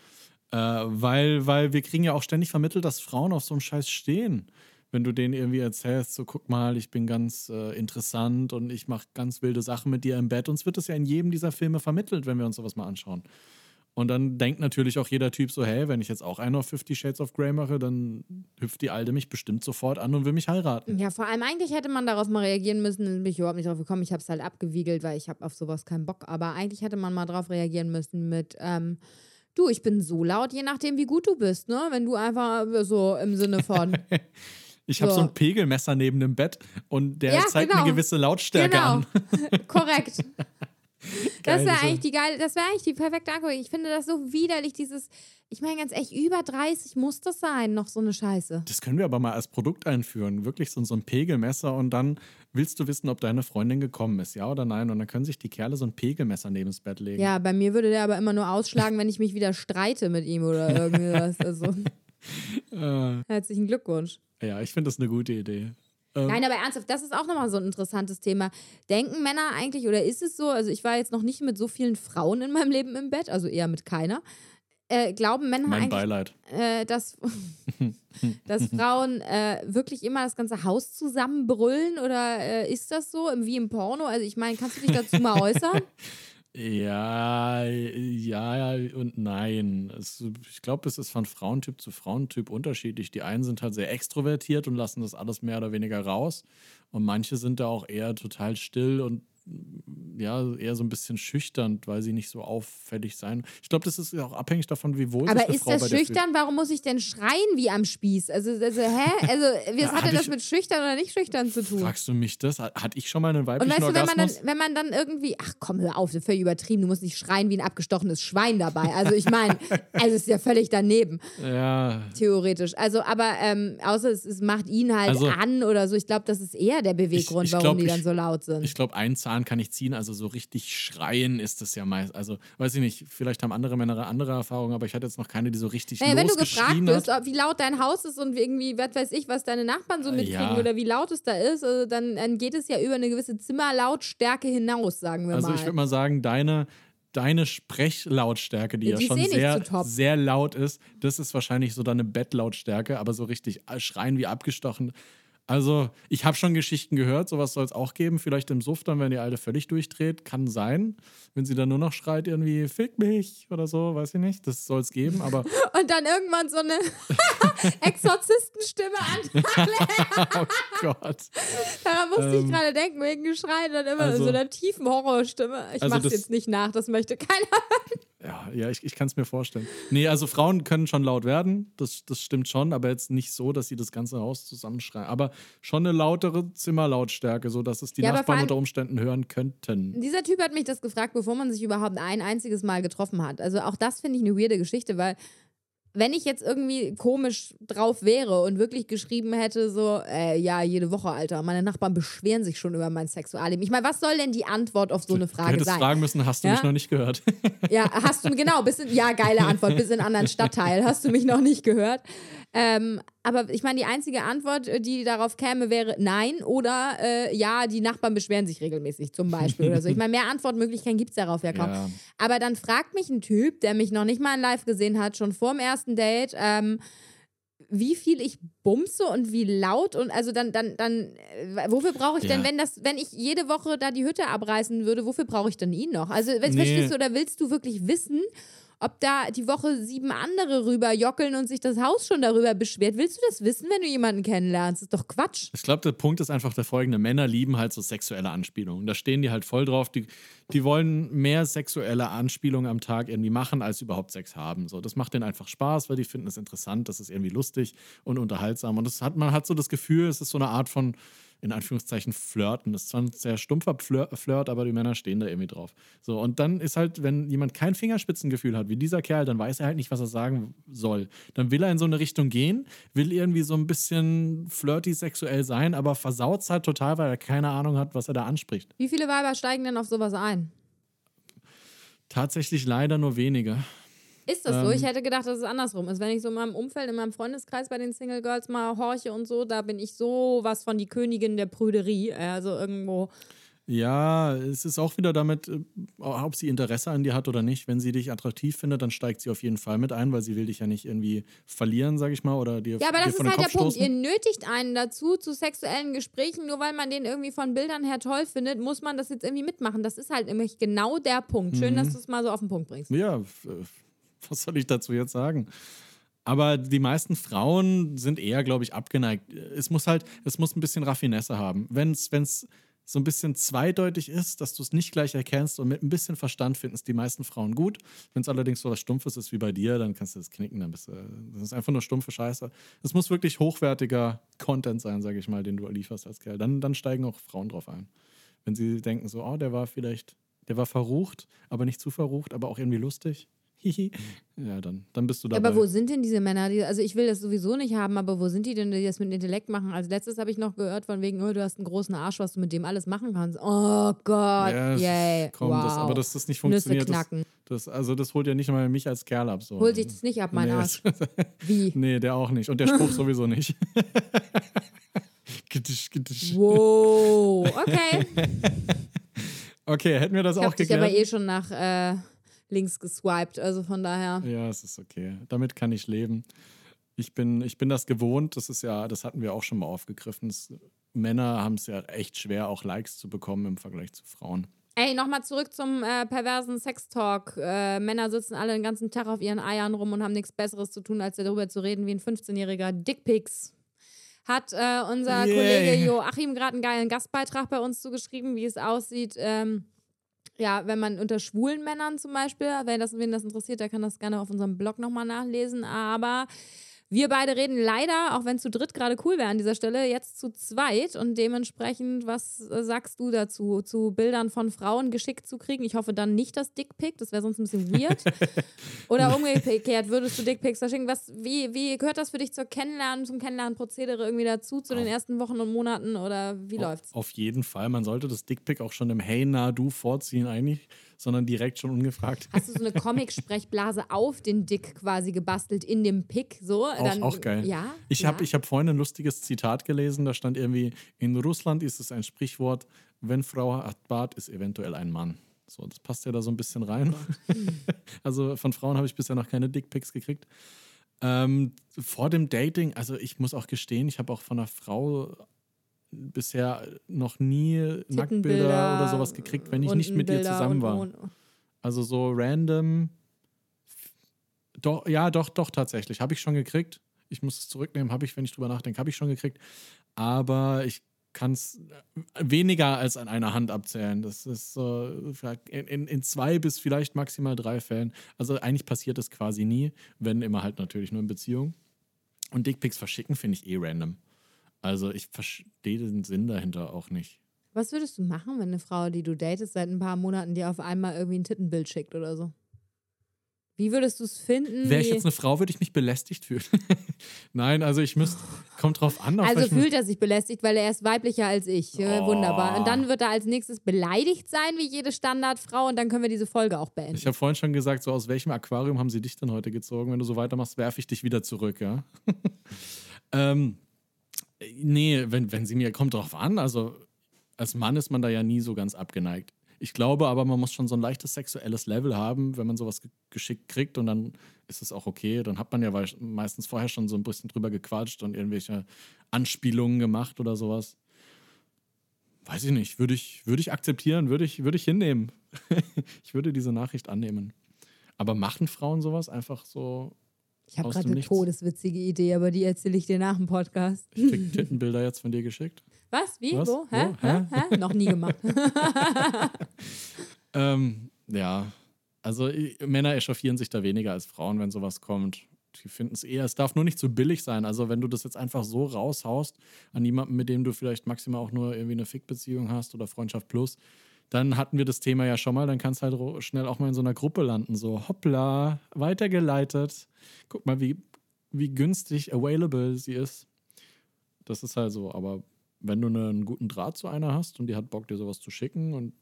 Speaker 2: Äh, weil, weil wir kriegen ja auch ständig vermittelt, dass Frauen auf so einem Scheiß stehen. Wenn du denen irgendwie erzählst, so guck mal, ich bin ganz äh, interessant und ich mache ganz wilde Sachen mit dir im Bett. Uns wird das ja in jedem dieser Filme vermittelt, wenn wir uns sowas mal anschauen. Und dann denkt natürlich auch jeder Typ so, hey, wenn ich jetzt auch einen auf Fifty Shades of Grey mache, dann hüpft die Alte mich bestimmt sofort an und will mich heiraten.
Speaker 3: Ja, vor allem eigentlich hätte man darauf mal reagieren müssen, bin ich überhaupt nicht drauf gekommen. Ich habe es halt abgewiegelt, weil ich habe auf sowas keinen Bock. Aber eigentlich hätte man mal darauf reagieren müssen mit, ähm, du, ich bin so laut, je nachdem, wie gut du bist, ne? Wenn du einfach so im Sinne von.
Speaker 2: Ich habe so.
Speaker 3: So.
Speaker 2: ein Pegelmesser neben dem Bett und der
Speaker 3: Ja,
Speaker 2: zeigt
Speaker 3: genau.
Speaker 2: eine gewisse Lautstärke
Speaker 3: genau.
Speaker 2: an.
Speaker 3: Korrekt. Das
Speaker 2: Geil,
Speaker 3: wäre
Speaker 2: das
Speaker 3: eigentlich die geile, das wäre eigentlich die perfekte Anguckung. Ich finde das so widerlich, dieses, ich meine ganz echt, über 30 muss das sein, noch so eine Scheiße.
Speaker 2: Das können wir aber mal als Produkt einführen. Wirklich so, so ein Pegelmesser und dann willst du wissen, ob deine Freundin gekommen ist, ja oder nein? Und dann können sich die Kerle so ein Pegelmesser neben das Bett legen.
Speaker 3: Ja, bei mir würde der aber immer nur ausschlagen, wenn ich mich wieder streite mit ihm oder irgendwas. Also,
Speaker 2: Äh,
Speaker 3: herzlichen Glückwunsch.
Speaker 2: Ja, ich finde das eine gute Idee. Ähm,
Speaker 3: Nein, aber ernsthaft, das ist auch nochmal so ein interessantes Thema. Denken Männer eigentlich, oder ist es so, also ich war jetzt noch nicht mit so vielen Frauen in meinem Leben im Bett, also eher mit keiner. Äh, glauben Männer
Speaker 2: mein
Speaker 3: eigentlich,
Speaker 2: Beileid.
Speaker 3: äh, dass, dass Frauen äh, wirklich immer das ganze Haus zusammenbrüllen oder äh, ist das so, wie im Porno? Also ich meine, kannst du dich dazu mal äußern?
Speaker 2: Ja, ja und nein. Es, ich glaube, es ist von Frauentyp zu Frauentyp unterschiedlich. Die einen sind halt sehr extrovertiert und lassen das alles mehr oder weniger raus. Und manche sind da auch eher total still und ja, eher so ein bisschen schüchtern, weil sie nicht so auffällig sein. Ich glaube, das ist auch abhängig davon, wie wohl sich
Speaker 3: Aber
Speaker 2: eine
Speaker 3: ist
Speaker 2: Frau
Speaker 3: das schüchtern? Warum muss ich denn schreien wie am Spieß? Also, also hä? Also, was hat denn das
Speaker 2: ich-
Speaker 3: mit schüchtern oder nicht schüchtern zu tun?
Speaker 2: Fragst du mich das? Hatte ich schon mal einen
Speaker 3: Und
Speaker 2: weiblichen
Speaker 3: weißt du, wenn man, dann, wenn man dann irgendwie, ach komm, hör auf, das ist völlig übertrieben, du musst nicht schreien wie ein abgestochenes Schwein dabei. Also ich meine, also es ist ja völlig daneben,
Speaker 2: ja,
Speaker 3: theoretisch. Also, aber ähm, außer es, es macht ihn halt
Speaker 2: Also-
Speaker 3: an oder so. Ich glaube, das ist eher der Beweggrund,
Speaker 2: ich
Speaker 3: warum
Speaker 2: glaub,
Speaker 3: die
Speaker 2: ich-
Speaker 3: dann so laut sind.
Speaker 2: Ich glaube, einen Zahn kann ich ziehen, also so richtig schreien ist es ja meist. Also, weiß ich nicht, vielleicht haben andere Männer andere Erfahrungen, aber ich hatte jetzt noch keine, die so richtig
Speaker 3: naja, wenn du gefragt ob, wie laut dein Haus ist und irgendwie, was weiß ich, was deine Nachbarn so
Speaker 2: Äh,
Speaker 3: mitkriegen
Speaker 2: ja.
Speaker 3: oder wie laut es da ist, also dann, dann geht es ja über eine gewisse Zimmerlautstärke hinaus, sagen wir
Speaker 2: Also
Speaker 3: mal.
Speaker 2: ich würde mal sagen, deine, deine Sprechlautstärke, die
Speaker 3: Ja,
Speaker 2: ja,
Speaker 3: die ist
Speaker 2: schon
Speaker 3: eh
Speaker 2: sehr,
Speaker 3: so
Speaker 2: sehr laut ist, das ist wahrscheinlich so deine Bettlautstärke, aber so richtig schreien wie abgestochen. Also, ich habe schon Geschichten gehört, sowas soll es auch geben. Vielleicht im Suff dann, wenn die Alte völlig durchdreht. Kann sein. Wenn sie dann nur noch schreit, irgendwie, fick mich oder so, weiß ich nicht. Das soll es geben, aber
Speaker 3: und dann irgendwann so eine Exorzistenstimme an.
Speaker 2: oh Gott.
Speaker 3: Daran musste ich
Speaker 2: Ähm,
Speaker 3: gerade denken, wegen Geschrei dann immer
Speaker 2: also-
Speaker 3: so einer tiefen Horrorstimme. Ich
Speaker 2: Also
Speaker 3: mach's
Speaker 2: das-
Speaker 3: jetzt nicht nach, das möchte keiner.
Speaker 2: Ja, ja ich, ich kann es mir vorstellen. Nee, also Frauen können schon laut werden, das, das stimmt schon, aber jetzt nicht so, dass sie das ganze Haus zusammenschreien. Aber schon eine lautere Zimmerlautstärke, sodass es die
Speaker 3: Ja,
Speaker 2: Nachbarn unter Umständen hören könnten.
Speaker 3: Dieser Typ hat mich das gefragt, bevor man sich überhaupt ein einziges Mal getroffen hat. Also auch das finde ich eine weirde Geschichte, weil wenn ich jetzt irgendwie komisch drauf wäre und wirklich geschrieben hätte, so, äh, ja, jede Woche, Alter, meine Nachbarn beschweren sich schon über mein Sexualleben. Ich meine, was soll denn die Antwort auf so eine
Speaker 2: Du
Speaker 3: Frage
Speaker 2: hättest
Speaker 3: sein?
Speaker 2: fragen müssen, hast du
Speaker 3: Ja?
Speaker 2: mich noch nicht gehört?
Speaker 3: Ja, hast du, genau, bis in, ja, geile Antwort, bis in einen anderen Stadtteil, hast du mich noch nicht gehört. Ähm, aber ich meine, die einzige Antwort, äh, die darauf käme, wäre nein oder äh, ja, die Nachbarn beschweren sich regelmäßig zum Beispiel oder so. Ich meine, mehr Antwortmöglichkeiten gibt es darauf ja kaum.
Speaker 2: Ja.
Speaker 3: Aber dann fragt mich ein Typ, der mich noch nicht mal in live gesehen hat, schon vor dem ersten Date, ähm, wie viel ich bumse und wie laut und also dann, dann, dann, äh, wofür brauche ich denn,
Speaker 2: Ja.
Speaker 3: wenn das, wenn ich jede Woche da die Hütte abreißen würde, wofür brauche ich denn ihn noch? Also,
Speaker 2: Nee.
Speaker 3: verstehst du, oder willst du wirklich wissen, ob da die Woche sieben andere rüber jockeln und sich das Haus schon darüber beschwert? Willst du das wissen, wenn du jemanden kennenlernst? Das ist doch Quatsch.
Speaker 2: Ich glaube, der Punkt ist einfach der folgende. Männer lieben halt so sexuelle Anspielungen. Da stehen die halt voll drauf. Die, die wollen mehr sexuelle Anspielungen am Tag irgendwie machen, als überhaupt Sex haben. So, das macht denen einfach Spaß, weil die finden es interessant, das ist irgendwie lustig und unterhaltsam. Und das hat, man hat so das Gefühl, es ist so eine Art von, in Anführungszeichen, Flirten. Das ist zwar ein sehr stumpfer Flir- Flirt, aber die Männer stehen da irgendwie drauf. So, und dann ist halt, wenn jemand kein Fingerspitzengefühl hat, wie dieser Kerl, dann weiß er halt nicht, was er sagen soll. Dann will er in so eine Richtung gehen, will irgendwie so ein bisschen flirty sexuell sein, aber versaut es halt total, weil er keine Ahnung hat, was er da anspricht.
Speaker 3: Wie viele Weiber steigen denn auf sowas ein?
Speaker 2: Tatsächlich leider nur wenige.
Speaker 3: Ist das so?
Speaker 2: Ähm.
Speaker 3: Ich hätte gedacht, dass es andersrum ist. Wenn ich so in meinem Umfeld, in meinem Freundeskreis bei den Single Girls mal horche und so, da bin ich so was von die Königin der Prüderie. Also irgendwo.
Speaker 2: Ja, es ist auch wieder damit, äh, ob sie Interesse an dir hat oder nicht. Wenn sie dich attraktiv findet, dann steigt sie auf jeden Fall mit ein, weil sie will dich ja nicht irgendwie verlieren, sag ich mal, oder dir
Speaker 3: Ja, aber das ist halt der Punkt.
Speaker 2: stoßen.
Speaker 3: Ihr nötigt einen dazu, zu sexuellen Gesprächen, nur weil man den irgendwie von Bildern her toll findet, muss man das jetzt irgendwie mitmachen. Das ist halt nämlich genau der Punkt. Schön,
Speaker 2: Mhm.
Speaker 3: dass du es mal so auf den Punkt bringst.
Speaker 2: Ja, äh, was soll ich dazu jetzt sagen? Aber die meisten Frauen sind eher, glaube ich, abgeneigt. Es muss halt, es muss ein bisschen Raffinesse haben. Wenn es so ein bisschen zweideutig ist, dass du es nicht gleich erkennst und mit ein bisschen Verstand finden es die meisten Frauen gut. Wenn es allerdings so was Stumpfes ist wie bei dir, dann kannst du das knicken, dann bist du, das ist einfach nur stumpfe Scheiße. Es muss wirklich hochwertiger Content sein, sage ich mal, den du lieferst als Kerl. Dann, dann steigen auch Frauen drauf ein. Wenn sie denken so, oh, der war vielleicht, der war verrucht, aber nicht zu verrucht, aber auch irgendwie lustig. Ja, dann, dann bist du dabei.
Speaker 3: Aber wo sind denn diese Männer? Die, also ich will das sowieso nicht haben, aber wo sind die denn, die das mit Intellekt machen? Als letztes habe ich noch gehört von wegen, oh, du hast einen großen Arsch, was du mit dem alles machen kannst. Oh Gott,
Speaker 2: Ja,
Speaker 3: yay,
Speaker 2: komm,
Speaker 3: wow.
Speaker 2: das, aber dass das nicht funktioniert, das,
Speaker 3: knacken.
Speaker 2: das, also das holt ja nicht mal mich als Kerl ab. So.
Speaker 3: Holt dich das nicht ab, mein
Speaker 2: nee,
Speaker 3: Arsch. Wie?
Speaker 2: nee, der auch nicht. Und der Spruch sowieso nicht.
Speaker 3: Wow, okay.
Speaker 2: Okay, hätten wir das
Speaker 3: Ich
Speaker 2: auch
Speaker 3: habe dich
Speaker 2: geklärt.
Speaker 3: aber eh schon nach äh, links geswiped, also von daher.
Speaker 2: Ja, es ist okay. Damit kann ich leben. Ich bin, ich bin das gewohnt. Das ist ja, das hatten wir auch schon mal aufgegriffen. Es, Männer haben es ja echt schwer, auch Likes zu bekommen im Vergleich zu Frauen.
Speaker 3: Ey, nochmal zurück zum äh, perversen Sextalk. Äh, Männer sitzen alle den ganzen Tag auf ihren Eiern rum und haben nichts Besseres zu tun, als darüber zu reden, wie ein 15-jähriger Dickpics. Hat äh, unser
Speaker 2: Yay.
Speaker 3: Kollege Joachim gerade einen geilen Gastbeitrag bei uns zugeschrieben, wie es aussieht. Ähm, ja, wenn man unter schwulen Männern zum Beispiel, wenn das, wen das interessiert, der kann das gerne auf unserem Blog nochmal nachlesen. Aber wir beide reden leider, auch wenn zu dritt gerade cool wäre an dieser Stelle, jetzt zu zweit. Und dementsprechend, was äh, sagst du dazu? Zu Bildern von Frauen geschickt zu kriegen? Ich hoffe dann nicht das Dickpick, das wäre sonst ein bisschen weird. Oder umgekehrt, würdest du Dickpics verschicken? Was, wie, wie gehört das für dich zur Kennenlernen, zum Kennenlernprozedere irgendwie dazu, zu den ersten Wochen und Monaten? Oder wie läuft's?
Speaker 2: Auf jeden Fall. Man sollte das Dickpick auch schon im Hey, na, du vorziehen eigentlich, sondern direkt schon ungefragt.
Speaker 3: Hast du so eine Comic-Sprechblase auf den Dick quasi gebastelt in dem Pick? So?
Speaker 2: Auch, auch geil.
Speaker 3: Ja.
Speaker 2: Ich
Speaker 3: ja?
Speaker 2: habe ich hab vorhin ein lustiges Zitat gelesen, da stand irgendwie, in Russland ist es ein Sprichwort, wenn Frau hat Bart, ist eventuell ein Mann. So, das passt ja da so ein bisschen rein. also von Frauen habe ich bisher noch keine Dickpics gekriegt. Ähm, vor dem Dating, also ich muss auch gestehen, ich habe auch von einer Frau bisher noch nie Nacktbilder oder sowas gekriegt, wenn ich nicht mit ihr zusammen war. Also so random. Doch, ja, doch, doch, tatsächlich. Habe ich schon gekriegt. Ich muss es zurücknehmen, habe ich, wenn ich drüber nachdenke, habe ich schon gekriegt. Aber ich kann es weniger als an einer Hand abzählen. Das ist so vielleicht in, in, in zwei bis vielleicht maximal drei Fällen. Also eigentlich passiert es quasi nie, wenn immer halt natürlich nur in Beziehung. Und Dickpics verschicken finde ich eh random. Also ich verstehe den Sinn dahinter auch nicht.
Speaker 3: Was würdest du machen, wenn eine Frau, die du datest, seit ein paar Monaten dir auf einmal irgendwie ein Tittenbild schickt oder so? Wie würdest du es finden?
Speaker 2: Wäre ich jetzt eine Frau, würde ich mich belästigt fühlen. Nein, also ich müsste, kommt drauf an, auf
Speaker 3: also fühlt er sich belästigt, weil er ist weiblicher als ich.
Speaker 2: Oh.
Speaker 3: Wunderbar. Und dann wird er als nächstes beleidigt sein, wie jede Standardfrau, und dann können wir diese Folge auch beenden.
Speaker 2: Ich habe vorhin schon gesagt, so aus welchem Aquarium haben sie dich denn heute gezogen? Wenn du so weitermachst, werfe ich dich wieder zurück, ja? ähm, nee, wenn, wenn sie mir, kommt drauf an, also als Mann ist man da ja nie so ganz abgeneigt. Ich glaube aber, man muss schon so ein leichtes sexuelles Level haben, wenn man sowas ge geschickt kriegt und dann ist es auch okay. Dann hat man ja meistens vorher schon so ein bisschen drüber gequatscht und irgendwelche Anspielungen gemacht oder sowas. Weiß ich nicht, würde ich, würde ich akzeptieren, würde ich, würde ich hinnehmen. ich würde diese Nachricht annehmen. Aber machen Frauen sowas einfach so?
Speaker 3: Ich habe gerade eine
Speaker 2: Nichts.
Speaker 3: todeswitzige Idee, aber die erzähle ich dir nach dem Podcast.
Speaker 2: Ich krieg Tittenbilder jetzt von dir geschickt.
Speaker 3: Was? Wie?
Speaker 2: Was?
Speaker 3: Wo? Hä?
Speaker 2: Wo?
Speaker 3: Hä? Hä? Noch nie gemacht.
Speaker 2: Ähm, ja, also ich, Männer echauffieren sich da weniger als Frauen, wenn sowas kommt. Die finden es eher, es darf nur nicht zu billig sein. Also wenn du das jetzt einfach so raushaust an jemanden, mit dem du vielleicht maximal auch nur irgendwie eine Fickbeziehung hast oder Freundschaft plus, dann hatten wir das Thema ja schon mal, dann kannst du halt schnell auch mal in so einer Gruppe landen. So, hoppla, weitergeleitet. Guck mal, wie, wie günstig available sie ist. Das ist halt so, aber wenn du einen guten Draht zu einer hast und die hat Bock, dir sowas zu schicken und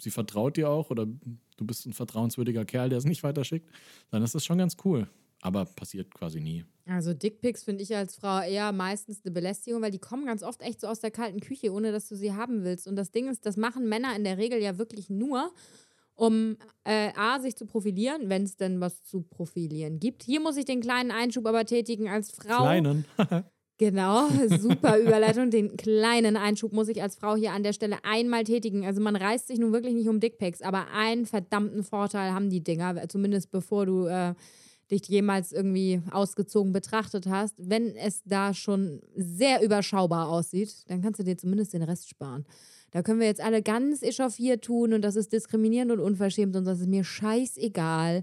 Speaker 2: sie vertraut dir auch oder du bist ein vertrauenswürdiger Kerl, der es nicht weiterschickt, dann ist das schon ganz cool. Aber passiert quasi nie.
Speaker 3: Also Dickpics finde ich als Frau eher meistens eine Belästigung, weil die kommen ganz oft echt so aus der kalten Küche, ohne dass du sie haben willst. Und das Ding ist, das machen Männer in der Regel ja wirklich nur, um äh, A, sich zu profilieren, wenn es denn was zu profilieren gibt. Hier muss ich den kleinen Einschub aber tätigen als Frau.
Speaker 2: Kleinen.
Speaker 3: Genau, super Überleitung. Den kleinen Einschub muss ich als Frau hier an der Stelle einmal tätigen. Also man reißt sich nun wirklich nicht um Dickpics, aber einen verdammten Vorteil haben die Dinger, zumindest bevor du äh, dich jemals irgendwie ausgezogen betrachtet hast. Wenn es da schon sehr überschaubar aussieht, dann kannst du dir zumindest den Rest sparen. Da können wir jetzt alle ganz echauffiert tun und das ist diskriminierend und unverschämt und das ist mir scheißegal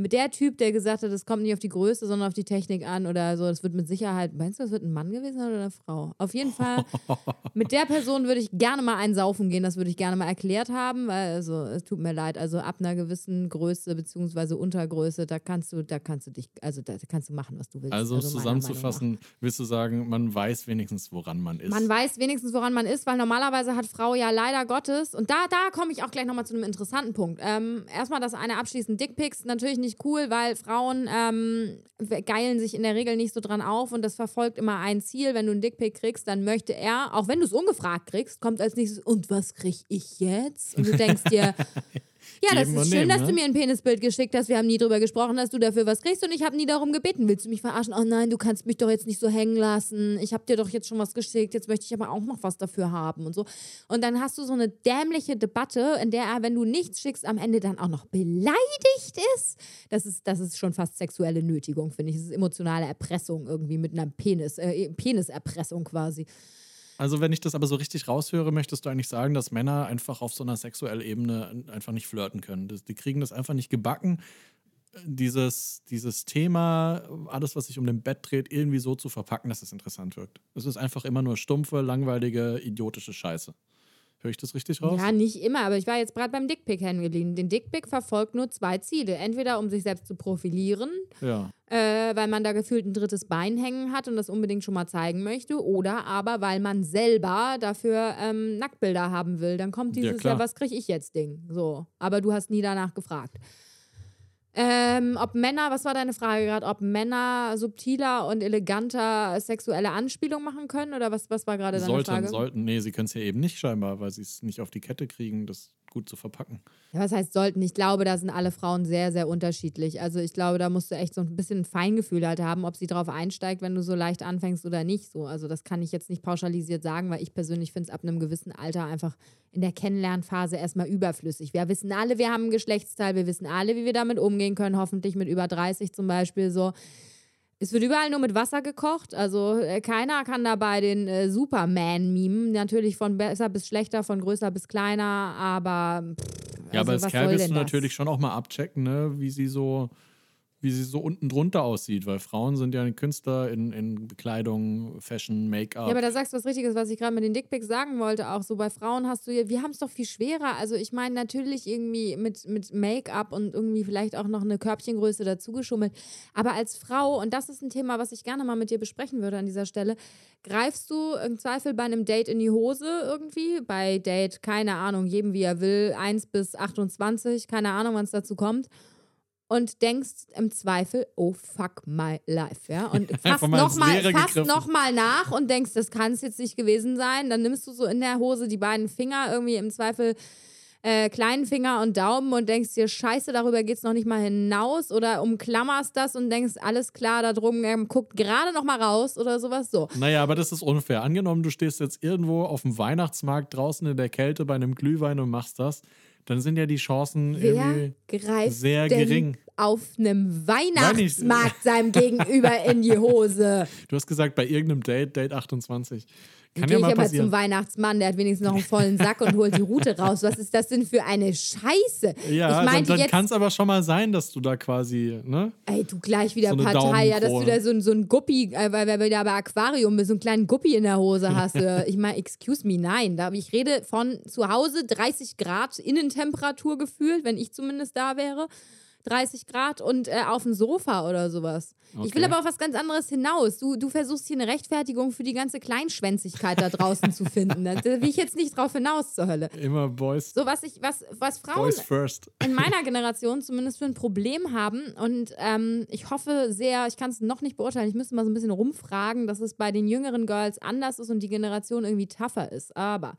Speaker 3: mit der Typ, der gesagt hat, es kommt nicht auf die Größe, sondern auf die Technik an oder so, das wird mit Sicherheit, meinst du, das wird ein Mann gewesen sein oder eine Frau? Auf jeden Fall, mit der Person würde ich gerne mal einsaufen gehen, das würde ich gerne mal erklärt haben, weil, also, es tut mir leid, also ab einer gewissen Größe beziehungsweise Untergröße, da kannst du, da kannst du dich, also da kannst du machen, was du willst.
Speaker 2: Also, also zusammenzufassen, willst du sagen, man weiß wenigstens, woran man ist?
Speaker 3: Man weiß wenigstens, woran man ist, weil normalerweise hat Frau ja leider Gottes, und da, da komme ich auch gleich nochmal zu einem interessanten Punkt. Ähm, erstmal das eine abschließend, Dickpics, natürlich nicht nicht cool, weil Frauen ähm, geilen sich in der Regel nicht so dran auf und das verfolgt immer ein Ziel. Wenn du einen Dickpick kriegst, dann möchte er, auch wenn du es ungefragt kriegst, kommt als nächstes, und was krieg ich jetzt? Und du denkst dir, Ja, das ist schön, nehmen, dass ne? du mir ein Penisbild geschickt hast. Wir haben nie drüber gesprochen, dass du dafür was kriegst und ich habe nie darum gebeten. Willst du mich verarschen? Oh nein, du kannst mich doch jetzt nicht so hängen lassen. Ich habe dir doch jetzt schon was geschickt. Jetzt möchte ich aber auch noch was dafür haben und so. Und dann hast du so eine dämliche Debatte, in der er, wenn du nichts schickst, am Ende dann auch noch beleidigt ist. Das ist, das ist schon fast sexuelle Nötigung, finde ich. Das ist emotionale Erpressung irgendwie mit einer Penis, äh, Peniserpressung quasi.
Speaker 2: Also, wenn ich das aber so richtig raushöre, möchtest du eigentlich sagen, dass Männer einfach auf so einer sexuellen Ebene einfach nicht flirten können. Die kriegen das einfach nicht gebacken, dieses, dieses Thema, alles, was sich um den Bett dreht, irgendwie so zu verpacken, dass es interessant wirkt. Es ist einfach immer nur stumpfe, langweilige, idiotische Scheiße. Höre ich das richtig raus?
Speaker 3: Ja, nicht immer, aber ich war jetzt gerade beim Dickpick hängen geblieben. Den Dickpick verfolgt nur zwei Ziele. Entweder um sich selbst zu profilieren,
Speaker 2: ja.
Speaker 3: äh, weil man da gefühlt ein drittes Bein hängen hat und das unbedingt schon mal zeigen möchte, oder aber weil man selber dafür ähm, Nacktbilder haben will. Dann kommt dieses, ja, ja was kriege ich jetzt Ding. So. Aber du hast nie danach gefragt. Ähm, ob Männer, was war deine Frage gerade, ob Männer subtiler und eleganter sexuelle Anspielungen machen können? Oder was, was war gerade deine
Speaker 2: sollten,
Speaker 3: Frage?
Speaker 2: Sollten, nee, sie können es ja eben nicht scheinbar, weil sie es nicht auf die Kette kriegen, das gut zu verpacken.
Speaker 3: Ja, was heißt sollten? Ich glaube, da sind alle Frauen sehr, sehr unterschiedlich. Also ich glaube, da musst du echt so ein bisschen ein Feingefühl halt haben, ob sie drauf einsteigt, wenn du so leicht anfängst oder nicht. So, also das kann ich jetzt nicht pauschalisiert sagen, weil ich persönlich finde es ab einem gewissen Alter einfach in der Kennenlernphase erstmal überflüssig. Wir wissen alle, wir haben ein Geschlechtsteil, wir wissen alle, wie wir damit umgehen können, hoffentlich mit über 30 zum Beispiel so. Es wird überall nur mit Wasser gekocht. Also äh, keiner kann dabei den äh, Superman mimen. Natürlich von besser bis schlechter, von größer bis kleiner, aber. Pff,
Speaker 2: ja, also, aber als Kerl willst du natürlich schon auch mal abchecken, ne? wie sie so wie sie so unten drunter aussieht, weil Frauen sind ja Künstler in, in Bekleidung, Fashion, Make-up.
Speaker 3: Ja, aber da sagst du was Richtiges, was ich gerade mit den Dickpics sagen wollte. Auch so bei Frauen hast du ja, wir haben es doch viel schwerer. Also ich meine natürlich irgendwie mit, mit Make-up und irgendwie vielleicht auch noch eine Körbchengröße dazugeschummelt. Aber als Frau, und das ist ein Thema, was ich gerne mal mit dir besprechen würde an dieser Stelle, greifst du im Zweifel bei einem Date in die Hose irgendwie? Bei Date, keine Ahnung, jedem wie er will, 1 bis 28, keine Ahnung, wann es dazu kommt und denkst im Zweifel, oh fuck my life, ja. Und fasst nochmal noch nach und denkst, das kann es jetzt nicht gewesen sein. Dann nimmst du so in der Hose die beiden Finger, irgendwie im Zweifel äh, kleinen Finger und Daumen und denkst dir, scheiße, darüber geht es noch nicht mal hinaus oder umklammerst das und denkst, alles klar, da drum, ähm, guckt gerade noch mal raus oder sowas so.
Speaker 2: Naja, aber das ist unfair. Angenommen, du stehst jetzt irgendwo auf dem Weihnachtsmarkt draußen in der Kälte bei einem Glühwein und machst das dann sind ja die Chancen
Speaker 3: greift
Speaker 2: sehr gering.
Speaker 3: Auf einem Weihnachtsmarkt seinem Gegenüber in die Hose.
Speaker 2: Du hast gesagt, bei irgendeinem Date, Date 28.
Speaker 3: Kann ja mal ich aber passieren. zum Weihnachtsmann, der hat wenigstens noch einen vollen Sack und holt die Route raus. Was ist das denn für eine Scheiße?
Speaker 2: Ja, ich dann, dann kann es aber schon mal sein, dass du da quasi, ne?
Speaker 3: Ey, du gleich wieder so Partei, ja, dass du da so, so ein Guppi, äh, weil wir wieder bei Aquarium bist, so einen kleinen Guppi in der Hose hast. ich meine, excuse me, nein. Da, ich rede von zu Hause 30 Grad Innentemperatur gefühlt, wenn ich zumindest da wäre 30 Grad und äh, auf dem Sofa oder sowas. Ich will
Speaker 2: Okay.
Speaker 3: aber auf was ganz anderes hinaus. Du, du versuchst hier eine Rechtfertigung für die ganze Kleinschwänzigkeit da draußen zu finden. Da will ich jetzt nicht drauf hinaus zur Hölle.
Speaker 2: Immer Boys,
Speaker 3: So, was ich, was, was Frauen in meiner Generation zumindest für ein Problem haben. Und ähm, ich hoffe sehr, ich kann es noch nicht beurteilen, ich müsste mal so ein bisschen rumfragen, dass es bei den jüngeren Girls anders ist und die Generation irgendwie tougher ist. Aber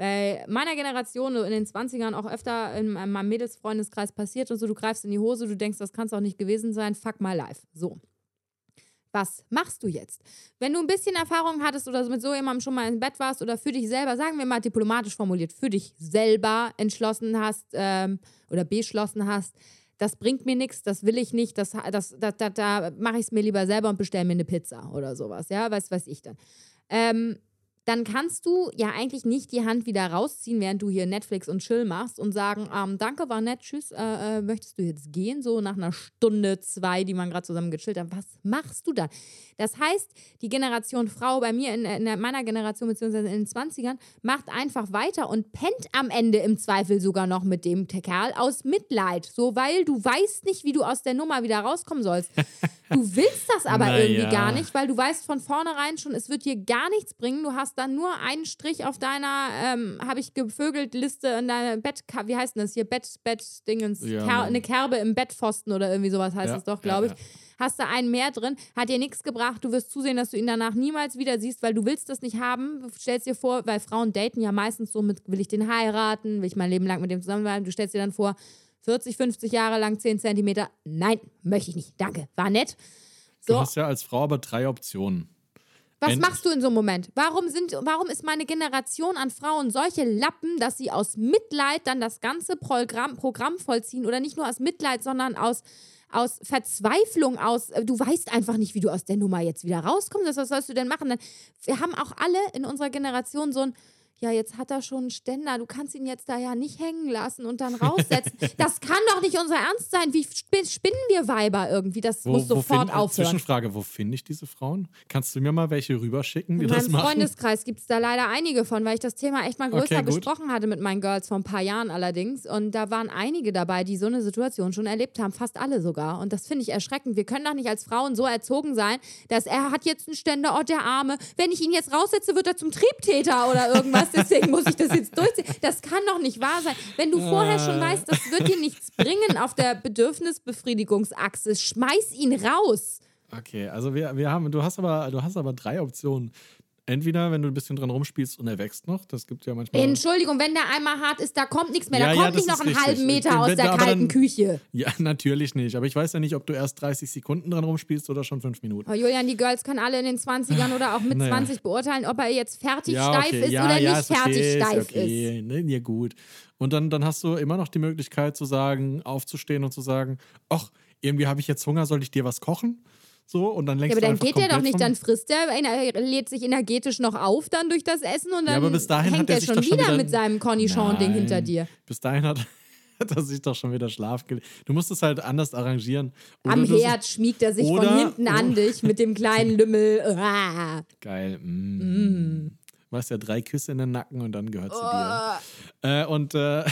Speaker 3: bei meiner Generation in den 20ern auch öfter in meinem Mädelsfreundeskreis passiert und so, du greifst in die Hose, du denkst, das kann es auch nicht gewesen sein, fuck my life. So. Was machst du jetzt? Wenn du ein bisschen Erfahrung hattest oder mit so jemandem schon mal im Bett warst oder für dich selber, sagen wir mal diplomatisch formuliert, für dich selber entschlossen hast ähm, oder beschlossen hast, das bringt mir nichts, das will ich nicht, das, das, da, da, da mache ich es mir lieber selber und bestelle mir eine Pizza oder sowas, ja, was weiß ich dann. Ähm, dann kannst du ja eigentlich nicht die Hand wieder rausziehen, während du hier Netflix und Chill machst und sagen, ähm, danke, war nett, tschüss, äh, äh, möchtest du jetzt gehen? So nach einer Stunde, zwei, die man gerade zusammen gechillt hat. Was machst du dann? Das heißt, die Generation Frau bei mir in, in meiner Generation, beziehungsweise in den 20ern, macht einfach weiter und pennt am Ende im Zweifel sogar noch mit dem Kerl aus Mitleid. So, weil du weißt nicht, wie du aus der Nummer wieder rauskommen sollst. Du willst das aber
Speaker 2: Na
Speaker 3: irgendwie gar nicht, weil du weißt von vornherein schon, es wird dir gar nichts bringen. Du hast dann nur einen Strich auf deiner, ähm, habe ich gevögelt, Liste in deiner Bett, wie heißt denn das hier? Bett, Bett, Dingens,
Speaker 2: Ja,
Speaker 3: Ker eine Kerbe im Bettpfosten oder irgendwie sowas heißt
Speaker 2: Ja,
Speaker 3: es doch,
Speaker 2: ja,
Speaker 3: glaube ich.
Speaker 2: ja.
Speaker 3: Hast du einen mehr drin, hat dir nichts gebracht, du wirst zusehen, dass du ihn danach niemals wieder siehst, weil du willst das nicht haben. Du stellst dir vor, weil Frauen daten ja meistens so mit, will ich den heiraten, will ich mein Leben lang mit dem zusammenbleiben. Du stellst dir dann vor, 40, 50 Jahre lang, 10 Zentimeter. Nein, möchte ich nicht. Danke. War nett.
Speaker 2: Du
Speaker 3: So,
Speaker 2: hast ja als Frau aber drei Optionen.
Speaker 3: Was
Speaker 2: End-
Speaker 3: machst du in so einem Moment? Warum, sind, warum ist meine Generation an Frauen solche Lappen, dass sie aus Mitleid dann das ganze Programm, Programm vollziehen oder nicht nur aus Mitleid, sondern aus, aus Verzweiflung, aus, äh, du weißt einfach nicht, wie du aus der Nummer jetzt wieder rauskommst. Was sollst du denn machen? Wir haben auch alle in unserer Generation so ein, ja, jetzt hat er schon einen Ständer, du kannst ihn jetzt da ja nicht hängen lassen und dann raussetzen. das kann doch nicht unser Ernst sein. Wie spin- spinnen wir Weiber irgendwie? Das muss sofort
Speaker 2: find-
Speaker 3: aufhören.
Speaker 2: Zwischenfrage, wo finde ich diese Frauen? Kannst du mir mal welche rüberschicken, die
Speaker 3: In
Speaker 2: das
Speaker 3: meinem
Speaker 2: machen?
Speaker 3: Freundeskreis gibt es da leider einige von, weil ich das Thema echt mal größer
Speaker 2: Okay,
Speaker 3: besprochen hatte mit meinen Girls vor ein paar Jahren allerdings. Und da waren einige dabei, die so eine Situation schon erlebt haben, fast alle sogar. Und das finde ich erschreckend. Wir können doch nicht als Frauen so erzogen sein, dass er hat jetzt einen Ständer, oh der Arme. Wenn ich ihn jetzt raussetze, wird er zum Triebtäter oder irgendwas. Deswegen muss ich das jetzt durchziehen. Das kann doch nicht wahr sein. Wenn du vorher schon weißt, das wird dir nichts bringen auf der Bedürfnisbefriedigungsachse, schmeiß ihn raus.
Speaker 2: Okay, also wir, wir haben, du hast aber, du hast aber drei Optionen. Entweder, wenn du ein bisschen dran rumspielst und er wächst noch, das gibt ja manchmal.
Speaker 3: Entschuldigung, wenn der einmal hart ist, da kommt nichts mehr. Da
Speaker 2: Ja, ja,
Speaker 3: kommt nicht
Speaker 2: das
Speaker 3: noch
Speaker 2: ist
Speaker 3: einen halben
Speaker 2: richtig.
Speaker 3: Meter aus
Speaker 2: Wenn
Speaker 3: der
Speaker 2: da
Speaker 3: kalten
Speaker 2: dann-
Speaker 3: Küche.
Speaker 2: Ja, natürlich nicht. Aber ich weiß ja nicht, ob du erst 30 Sekunden dran rumspielst oder schon fünf Minuten.
Speaker 3: Oh, Julian, die Girls können alle in den 20ern oder auch mit
Speaker 2: Naja.
Speaker 3: 20 beurteilen, ob er jetzt fertig
Speaker 2: Ja,
Speaker 3: steif
Speaker 2: okay.
Speaker 3: ist
Speaker 2: ja,
Speaker 3: oder
Speaker 2: ja,
Speaker 3: nicht
Speaker 2: ist
Speaker 3: fertig
Speaker 2: ist
Speaker 3: steif
Speaker 2: okay. Ne, ja, gut. Und dann, dann hast du immer noch die Möglichkeit zu sagen, aufzustehen und zu sagen, ach, irgendwie habe ich jetzt Hunger, soll ich dir was kochen? So, und dann lenkst
Speaker 3: Ja, aber dann geht der doch nicht, dann frisst er, er lädt sich energetisch noch auf dann durch das Essen und dann
Speaker 2: Ja,
Speaker 3: hängt
Speaker 2: er
Speaker 3: schon wieder
Speaker 2: wieder-
Speaker 3: mit seinem Cornichon-Ding hinter dir.
Speaker 2: Bis dahin hat, hat er sich doch schon wieder Schlaf gelegt. Du musst es halt anders arrangieren. Oder
Speaker 3: Am Herd schmiegt er sich von
Speaker 2: oder-
Speaker 3: hinten an dich mit dem kleinen Lümmel.
Speaker 2: Geil. Mm. Du hast ja drei Küsse in den Nacken und dann gehört sie dir. Äh, und äh,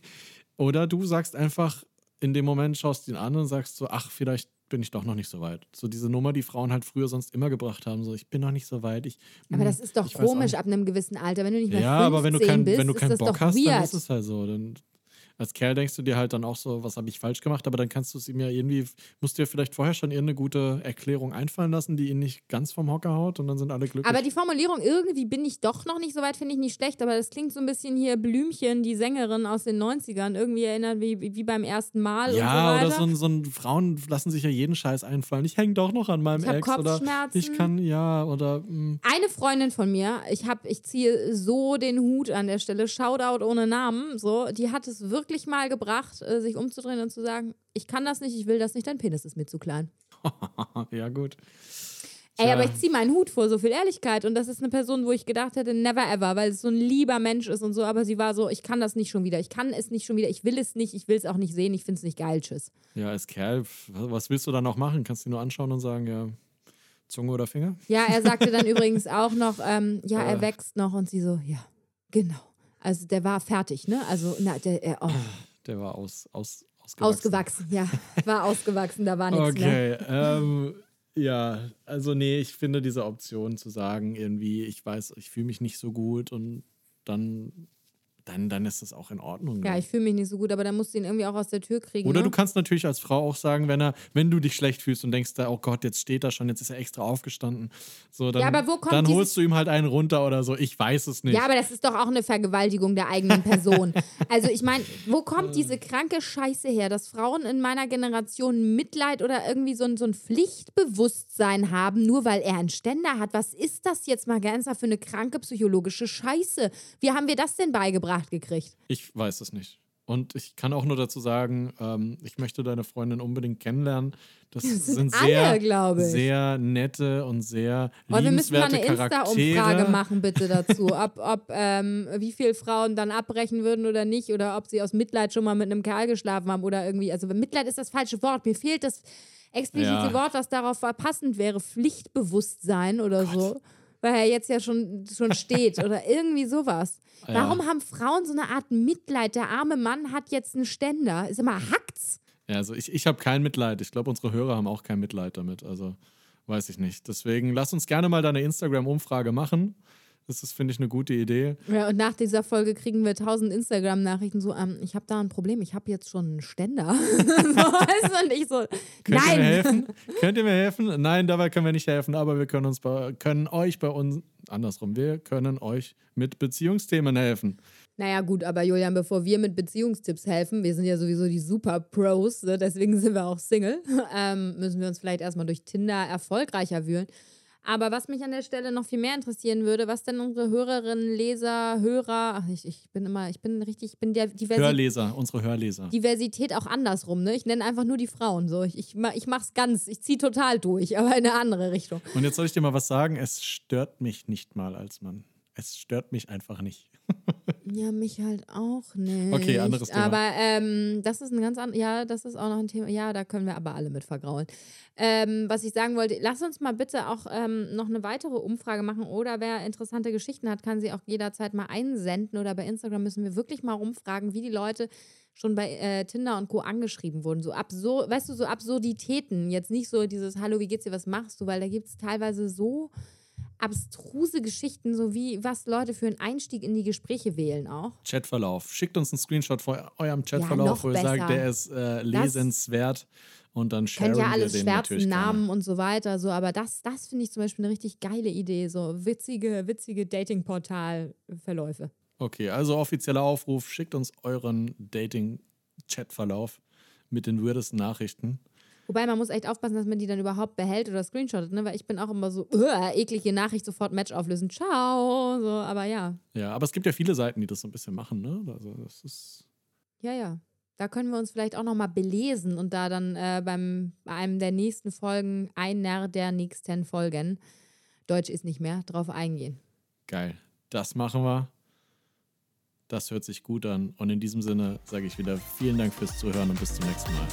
Speaker 2: oder du sagst einfach in dem Moment, schaust ihn an und sagst so, ach, vielleicht bin ich doch noch nicht so weit. So diese Nummer, die Frauen halt früher sonst immer gebracht haben, so ich bin noch nicht so weit. Ich,
Speaker 3: Aber
Speaker 2: mm,
Speaker 3: das ist doch komisch ab einem gewissen Alter. Wenn du nicht mehr
Speaker 2: Ja,
Speaker 3: 15
Speaker 2: aber wenn du, kein,
Speaker 3: bist,
Speaker 2: wenn du keinen Bock hast, dann
Speaker 3: weird.
Speaker 2: ist es halt so. Dann, als Kerl denkst du dir halt dann auch so, was habe ich falsch gemacht, aber dann kannst du es ihm ja irgendwie, musst du dir vielleicht vorher schon irgendeine gute Erklärung einfallen lassen, die ihn nicht ganz vom Hocker haut und dann sind alle glücklich.
Speaker 3: Aber die Formulierung, irgendwie bin ich doch noch nicht so weit, finde ich nicht schlecht, aber das klingt so ein bisschen hier Blümchen, die Sängerin aus den 90ern, irgendwie erinnert wie, wie beim ersten Mal
Speaker 2: ja,
Speaker 3: so
Speaker 2: oder so ein, so ein Frauen lassen sich ja jeden Scheiß einfallen. Ich hänge doch noch an meinem
Speaker 3: Ich
Speaker 2: Ex oder
Speaker 3: Kopfschmerzen.
Speaker 2: ich kann ja oder mm,
Speaker 3: Eine Freundin von mir, ich hab, ich ziehe so den Hut an der Stelle, Shoutout ohne Namen, so, die hat es wirklich mal gebracht, äh, sich umzudrehen und zu sagen, ich kann das nicht, ich will das nicht, dein Penis ist mir zu klein.
Speaker 2: ja gut.
Speaker 3: Ey, aber ich ziehe meinen Hut vor so viel Ehrlichkeit und das ist eine Person, wo ich gedacht hätte, never ever, weil es so ein lieber Mensch ist und so, aber sie war so, ich kann das nicht schon wieder, ich kann es nicht schon wieder, ich will es nicht, ich will es auch nicht sehen, ich finde es nicht geil, tschüss.
Speaker 2: Ja, als Kerl, was willst du da noch machen? Kannst du nur anschauen und sagen, ja, Zunge oder Finger?
Speaker 3: Ja, er sagte dann übrigens auch noch, ähm, ja, er
Speaker 2: Äh.
Speaker 3: wächst noch und sie so, ja, genau. Also der war fertig, ne? Also, na, der, er, oh.
Speaker 2: Der war aus, aus, Ausgewachsen.
Speaker 3: Ausgewachsen, ja. War ausgewachsen, da war nichts mehr.
Speaker 2: Okay, ähm, ja, also nee, ich finde diese Option zu sagen, irgendwie, ich weiß, ich fühle mich nicht so gut und dann dann, dann ist das auch in Ordnung.
Speaker 3: Ja,
Speaker 2: ne?
Speaker 3: ich fühle mich nicht so gut, aber dann musst du ihn irgendwie auch aus der Tür kriegen.
Speaker 2: Oder
Speaker 3: ne?
Speaker 2: du kannst natürlich als Frau auch sagen, wenn er, wenn du dich schlecht fühlst und denkst, oh Gott, jetzt steht er schon, jetzt ist er extra aufgestanden. So, dann,
Speaker 3: Ja, aber wo kommt
Speaker 2: dann holst du ihm halt einen runter oder so. Ich weiß es nicht.
Speaker 3: Ja, aber das ist doch auch eine Vergewaltigung der eigenen Person. also ich meine, wo kommt diese kranke Scheiße her, dass Frauen in meiner Generation Mitleid oder irgendwie so ein, so ein Pflichtbewusstsein haben, nur weil er einen Ständer hat? Was ist das jetzt mal ganz für eine kranke psychologische Scheiße? Wie haben wir das denn beigebracht gekriegt?
Speaker 2: Ich weiß es nicht. Und ich kann auch nur dazu sagen, ähm, ich möchte deine Freundin unbedingt kennenlernen. Das sind
Speaker 3: alle,
Speaker 2: sehr,
Speaker 3: glaube ich.
Speaker 2: sehr nette und sehr
Speaker 3: Aber wir müssen mal eine. Insta-Umfrage machen, bitte dazu. Ob, ob ähm, wie viele Frauen dann abbrechen würden oder nicht, oder ob sie aus Mitleid schon mal mit einem Kerl geschlafen haben oder irgendwie. Also Mitleid ist das falsche Wort. Mir fehlt das explizite
Speaker 2: Ja.
Speaker 3: Wort, was darauf passend wäre. Pflichtbewusstsein oder so. Weil er jetzt ja schon, schon steht oder irgendwie sowas.
Speaker 2: Ja.
Speaker 3: Warum haben Frauen so eine Art Mitleid? Der arme Mann hat jetzt einen Ständer. Ist immer hackt's.
Speaker 2: Ja, also ich, ich habe kein Mitleid. Ich glaube, unsere Hörer haben auch kein Mitleid damit. Also weiß ich nicht. Deswegen lass uns gerne mal deine Instagram-Umfrage machen. Das ist, finde ich, eine gute Idee.
Speaker 3: Ja, und nach dieser Folge kriegen wir tausend Instagram-Nachrichten so, ähm, ich habe da ein Problem, ich habe jetzt schon einen Ständer. so, weißt du, so,
Speaker 2: Könnt ihr mir
Speaker 3: nein.
Speaker 2: helfen? Könnt ihr mir helfen? Nein, dabei können wir nicht helfen, aber wir können uns bei, können euch bei uns, andersrum, wir können euch mit Beziehungsthemen helfen.
Speaker 3: Naja, gut, aber Julian, bevor wir mit Beziehungstipps helfen, wir sind ja sowieso die Super Pros, ne? deswegen sind wir auch Single, ähm, müssen wir uns vielleicht erstmal durch Tinder erfolgreicher wühlen. Aber was mich an der Stelle noch viel mehr interessieren würde, was denn unsere Hörerinnen, Leser, Hörer, ach, ich, ich bin immer, ich bin richtig, ich bin der Diversi
Speaker 2: Hörleser, unsere Hörleser.
Speaker 3: Diversität auch andersrum, ne? Ich nenne einfach nur die Frauen so. Ich, ich, ich mach's ganz, ich zieh total durch, aber in eine andere Richtung.
Speaker 2: Und jetzt soll ich dir mal was sagen, es stört mich nicht mal als Mann. Es stört mich einfach nicht.
Speaker 3: Ja, mich halt auch nicht.
Speaker 2: Okay, anderes Thema.
Speaker 3: Aber ähm, das ist ein ganz anderes, ja, das ist auch noch ein Thema. Ja, da können wir aber alle mit vergraulen. Ähm, was ich sagen wollte, lass uns mal bitte auch ähm, noch eine weitere Umfrage machen oder wer interessante Geschichten hat, kann sie auch jederzeit mal einsenden oder bei Instagram müssen wir wirklich mal rumfragen, wie die Leute schon bei äh, Tinder und Co. angeschrieben wurden. So absur weißt du, so Absurditäten. Jetzt nicht so dieses Hallo, wie geht's dir, was machst du? Weil da gibt es teilweise so abstruse Geschichten, so wie was Leute für einen Einstieg in die Gespräche wählen auch.
Speaker 2: Chatverlauf. Schickt uns einen Screenshot von eurem Chatverlauf, wo ihr
Speaker 3: besser.
Speaker 2: sagt, der ist äh, lesenswert. Und dann sharen
Speaker 3: Können ja
Speaker 2: wir
Speaker 3: alles
Speaker 2: den
Speaker 3: schwärzen, Namen und so weiter, so, aber das, das finde ich zum Beispiel eine richtig geile Idee, so witzige, witzige Dating-Portal-Verläufe.
Speaker 2: Okay, also offizieller Aufruf, schickt uns euren Dating-Chatverlauf mit den weirdesten Nachrichten.
Speaker 3: Wobei man muss echt aufpassen, dass man die dann überhaupt behält oder screenshottet, ne? weil ich bin auch immer so, "Uah, eklige Nachricht, sofort Match auflösen, ciao, so, aber ja,
Speaker 2: Ja, aber es gibt ja viele Seiten, die das so ein bisschen machen, ne? Also das ist.
Speaker 3: ja, ja. Da können wir uns vielleicht auch nochmal belesen und da dann äh, beim, bei einem der nächsten Folgen, einer der nächsten Folgen, Deutsch ist nicht mehr, drauf eingehen.
Speaker 2: Geil. Das machen wir. Das hört sich gut an. Und in diesem Sinne sage ich wieder vielen Dank fürs Zuhören und bis zum nächsten Mal.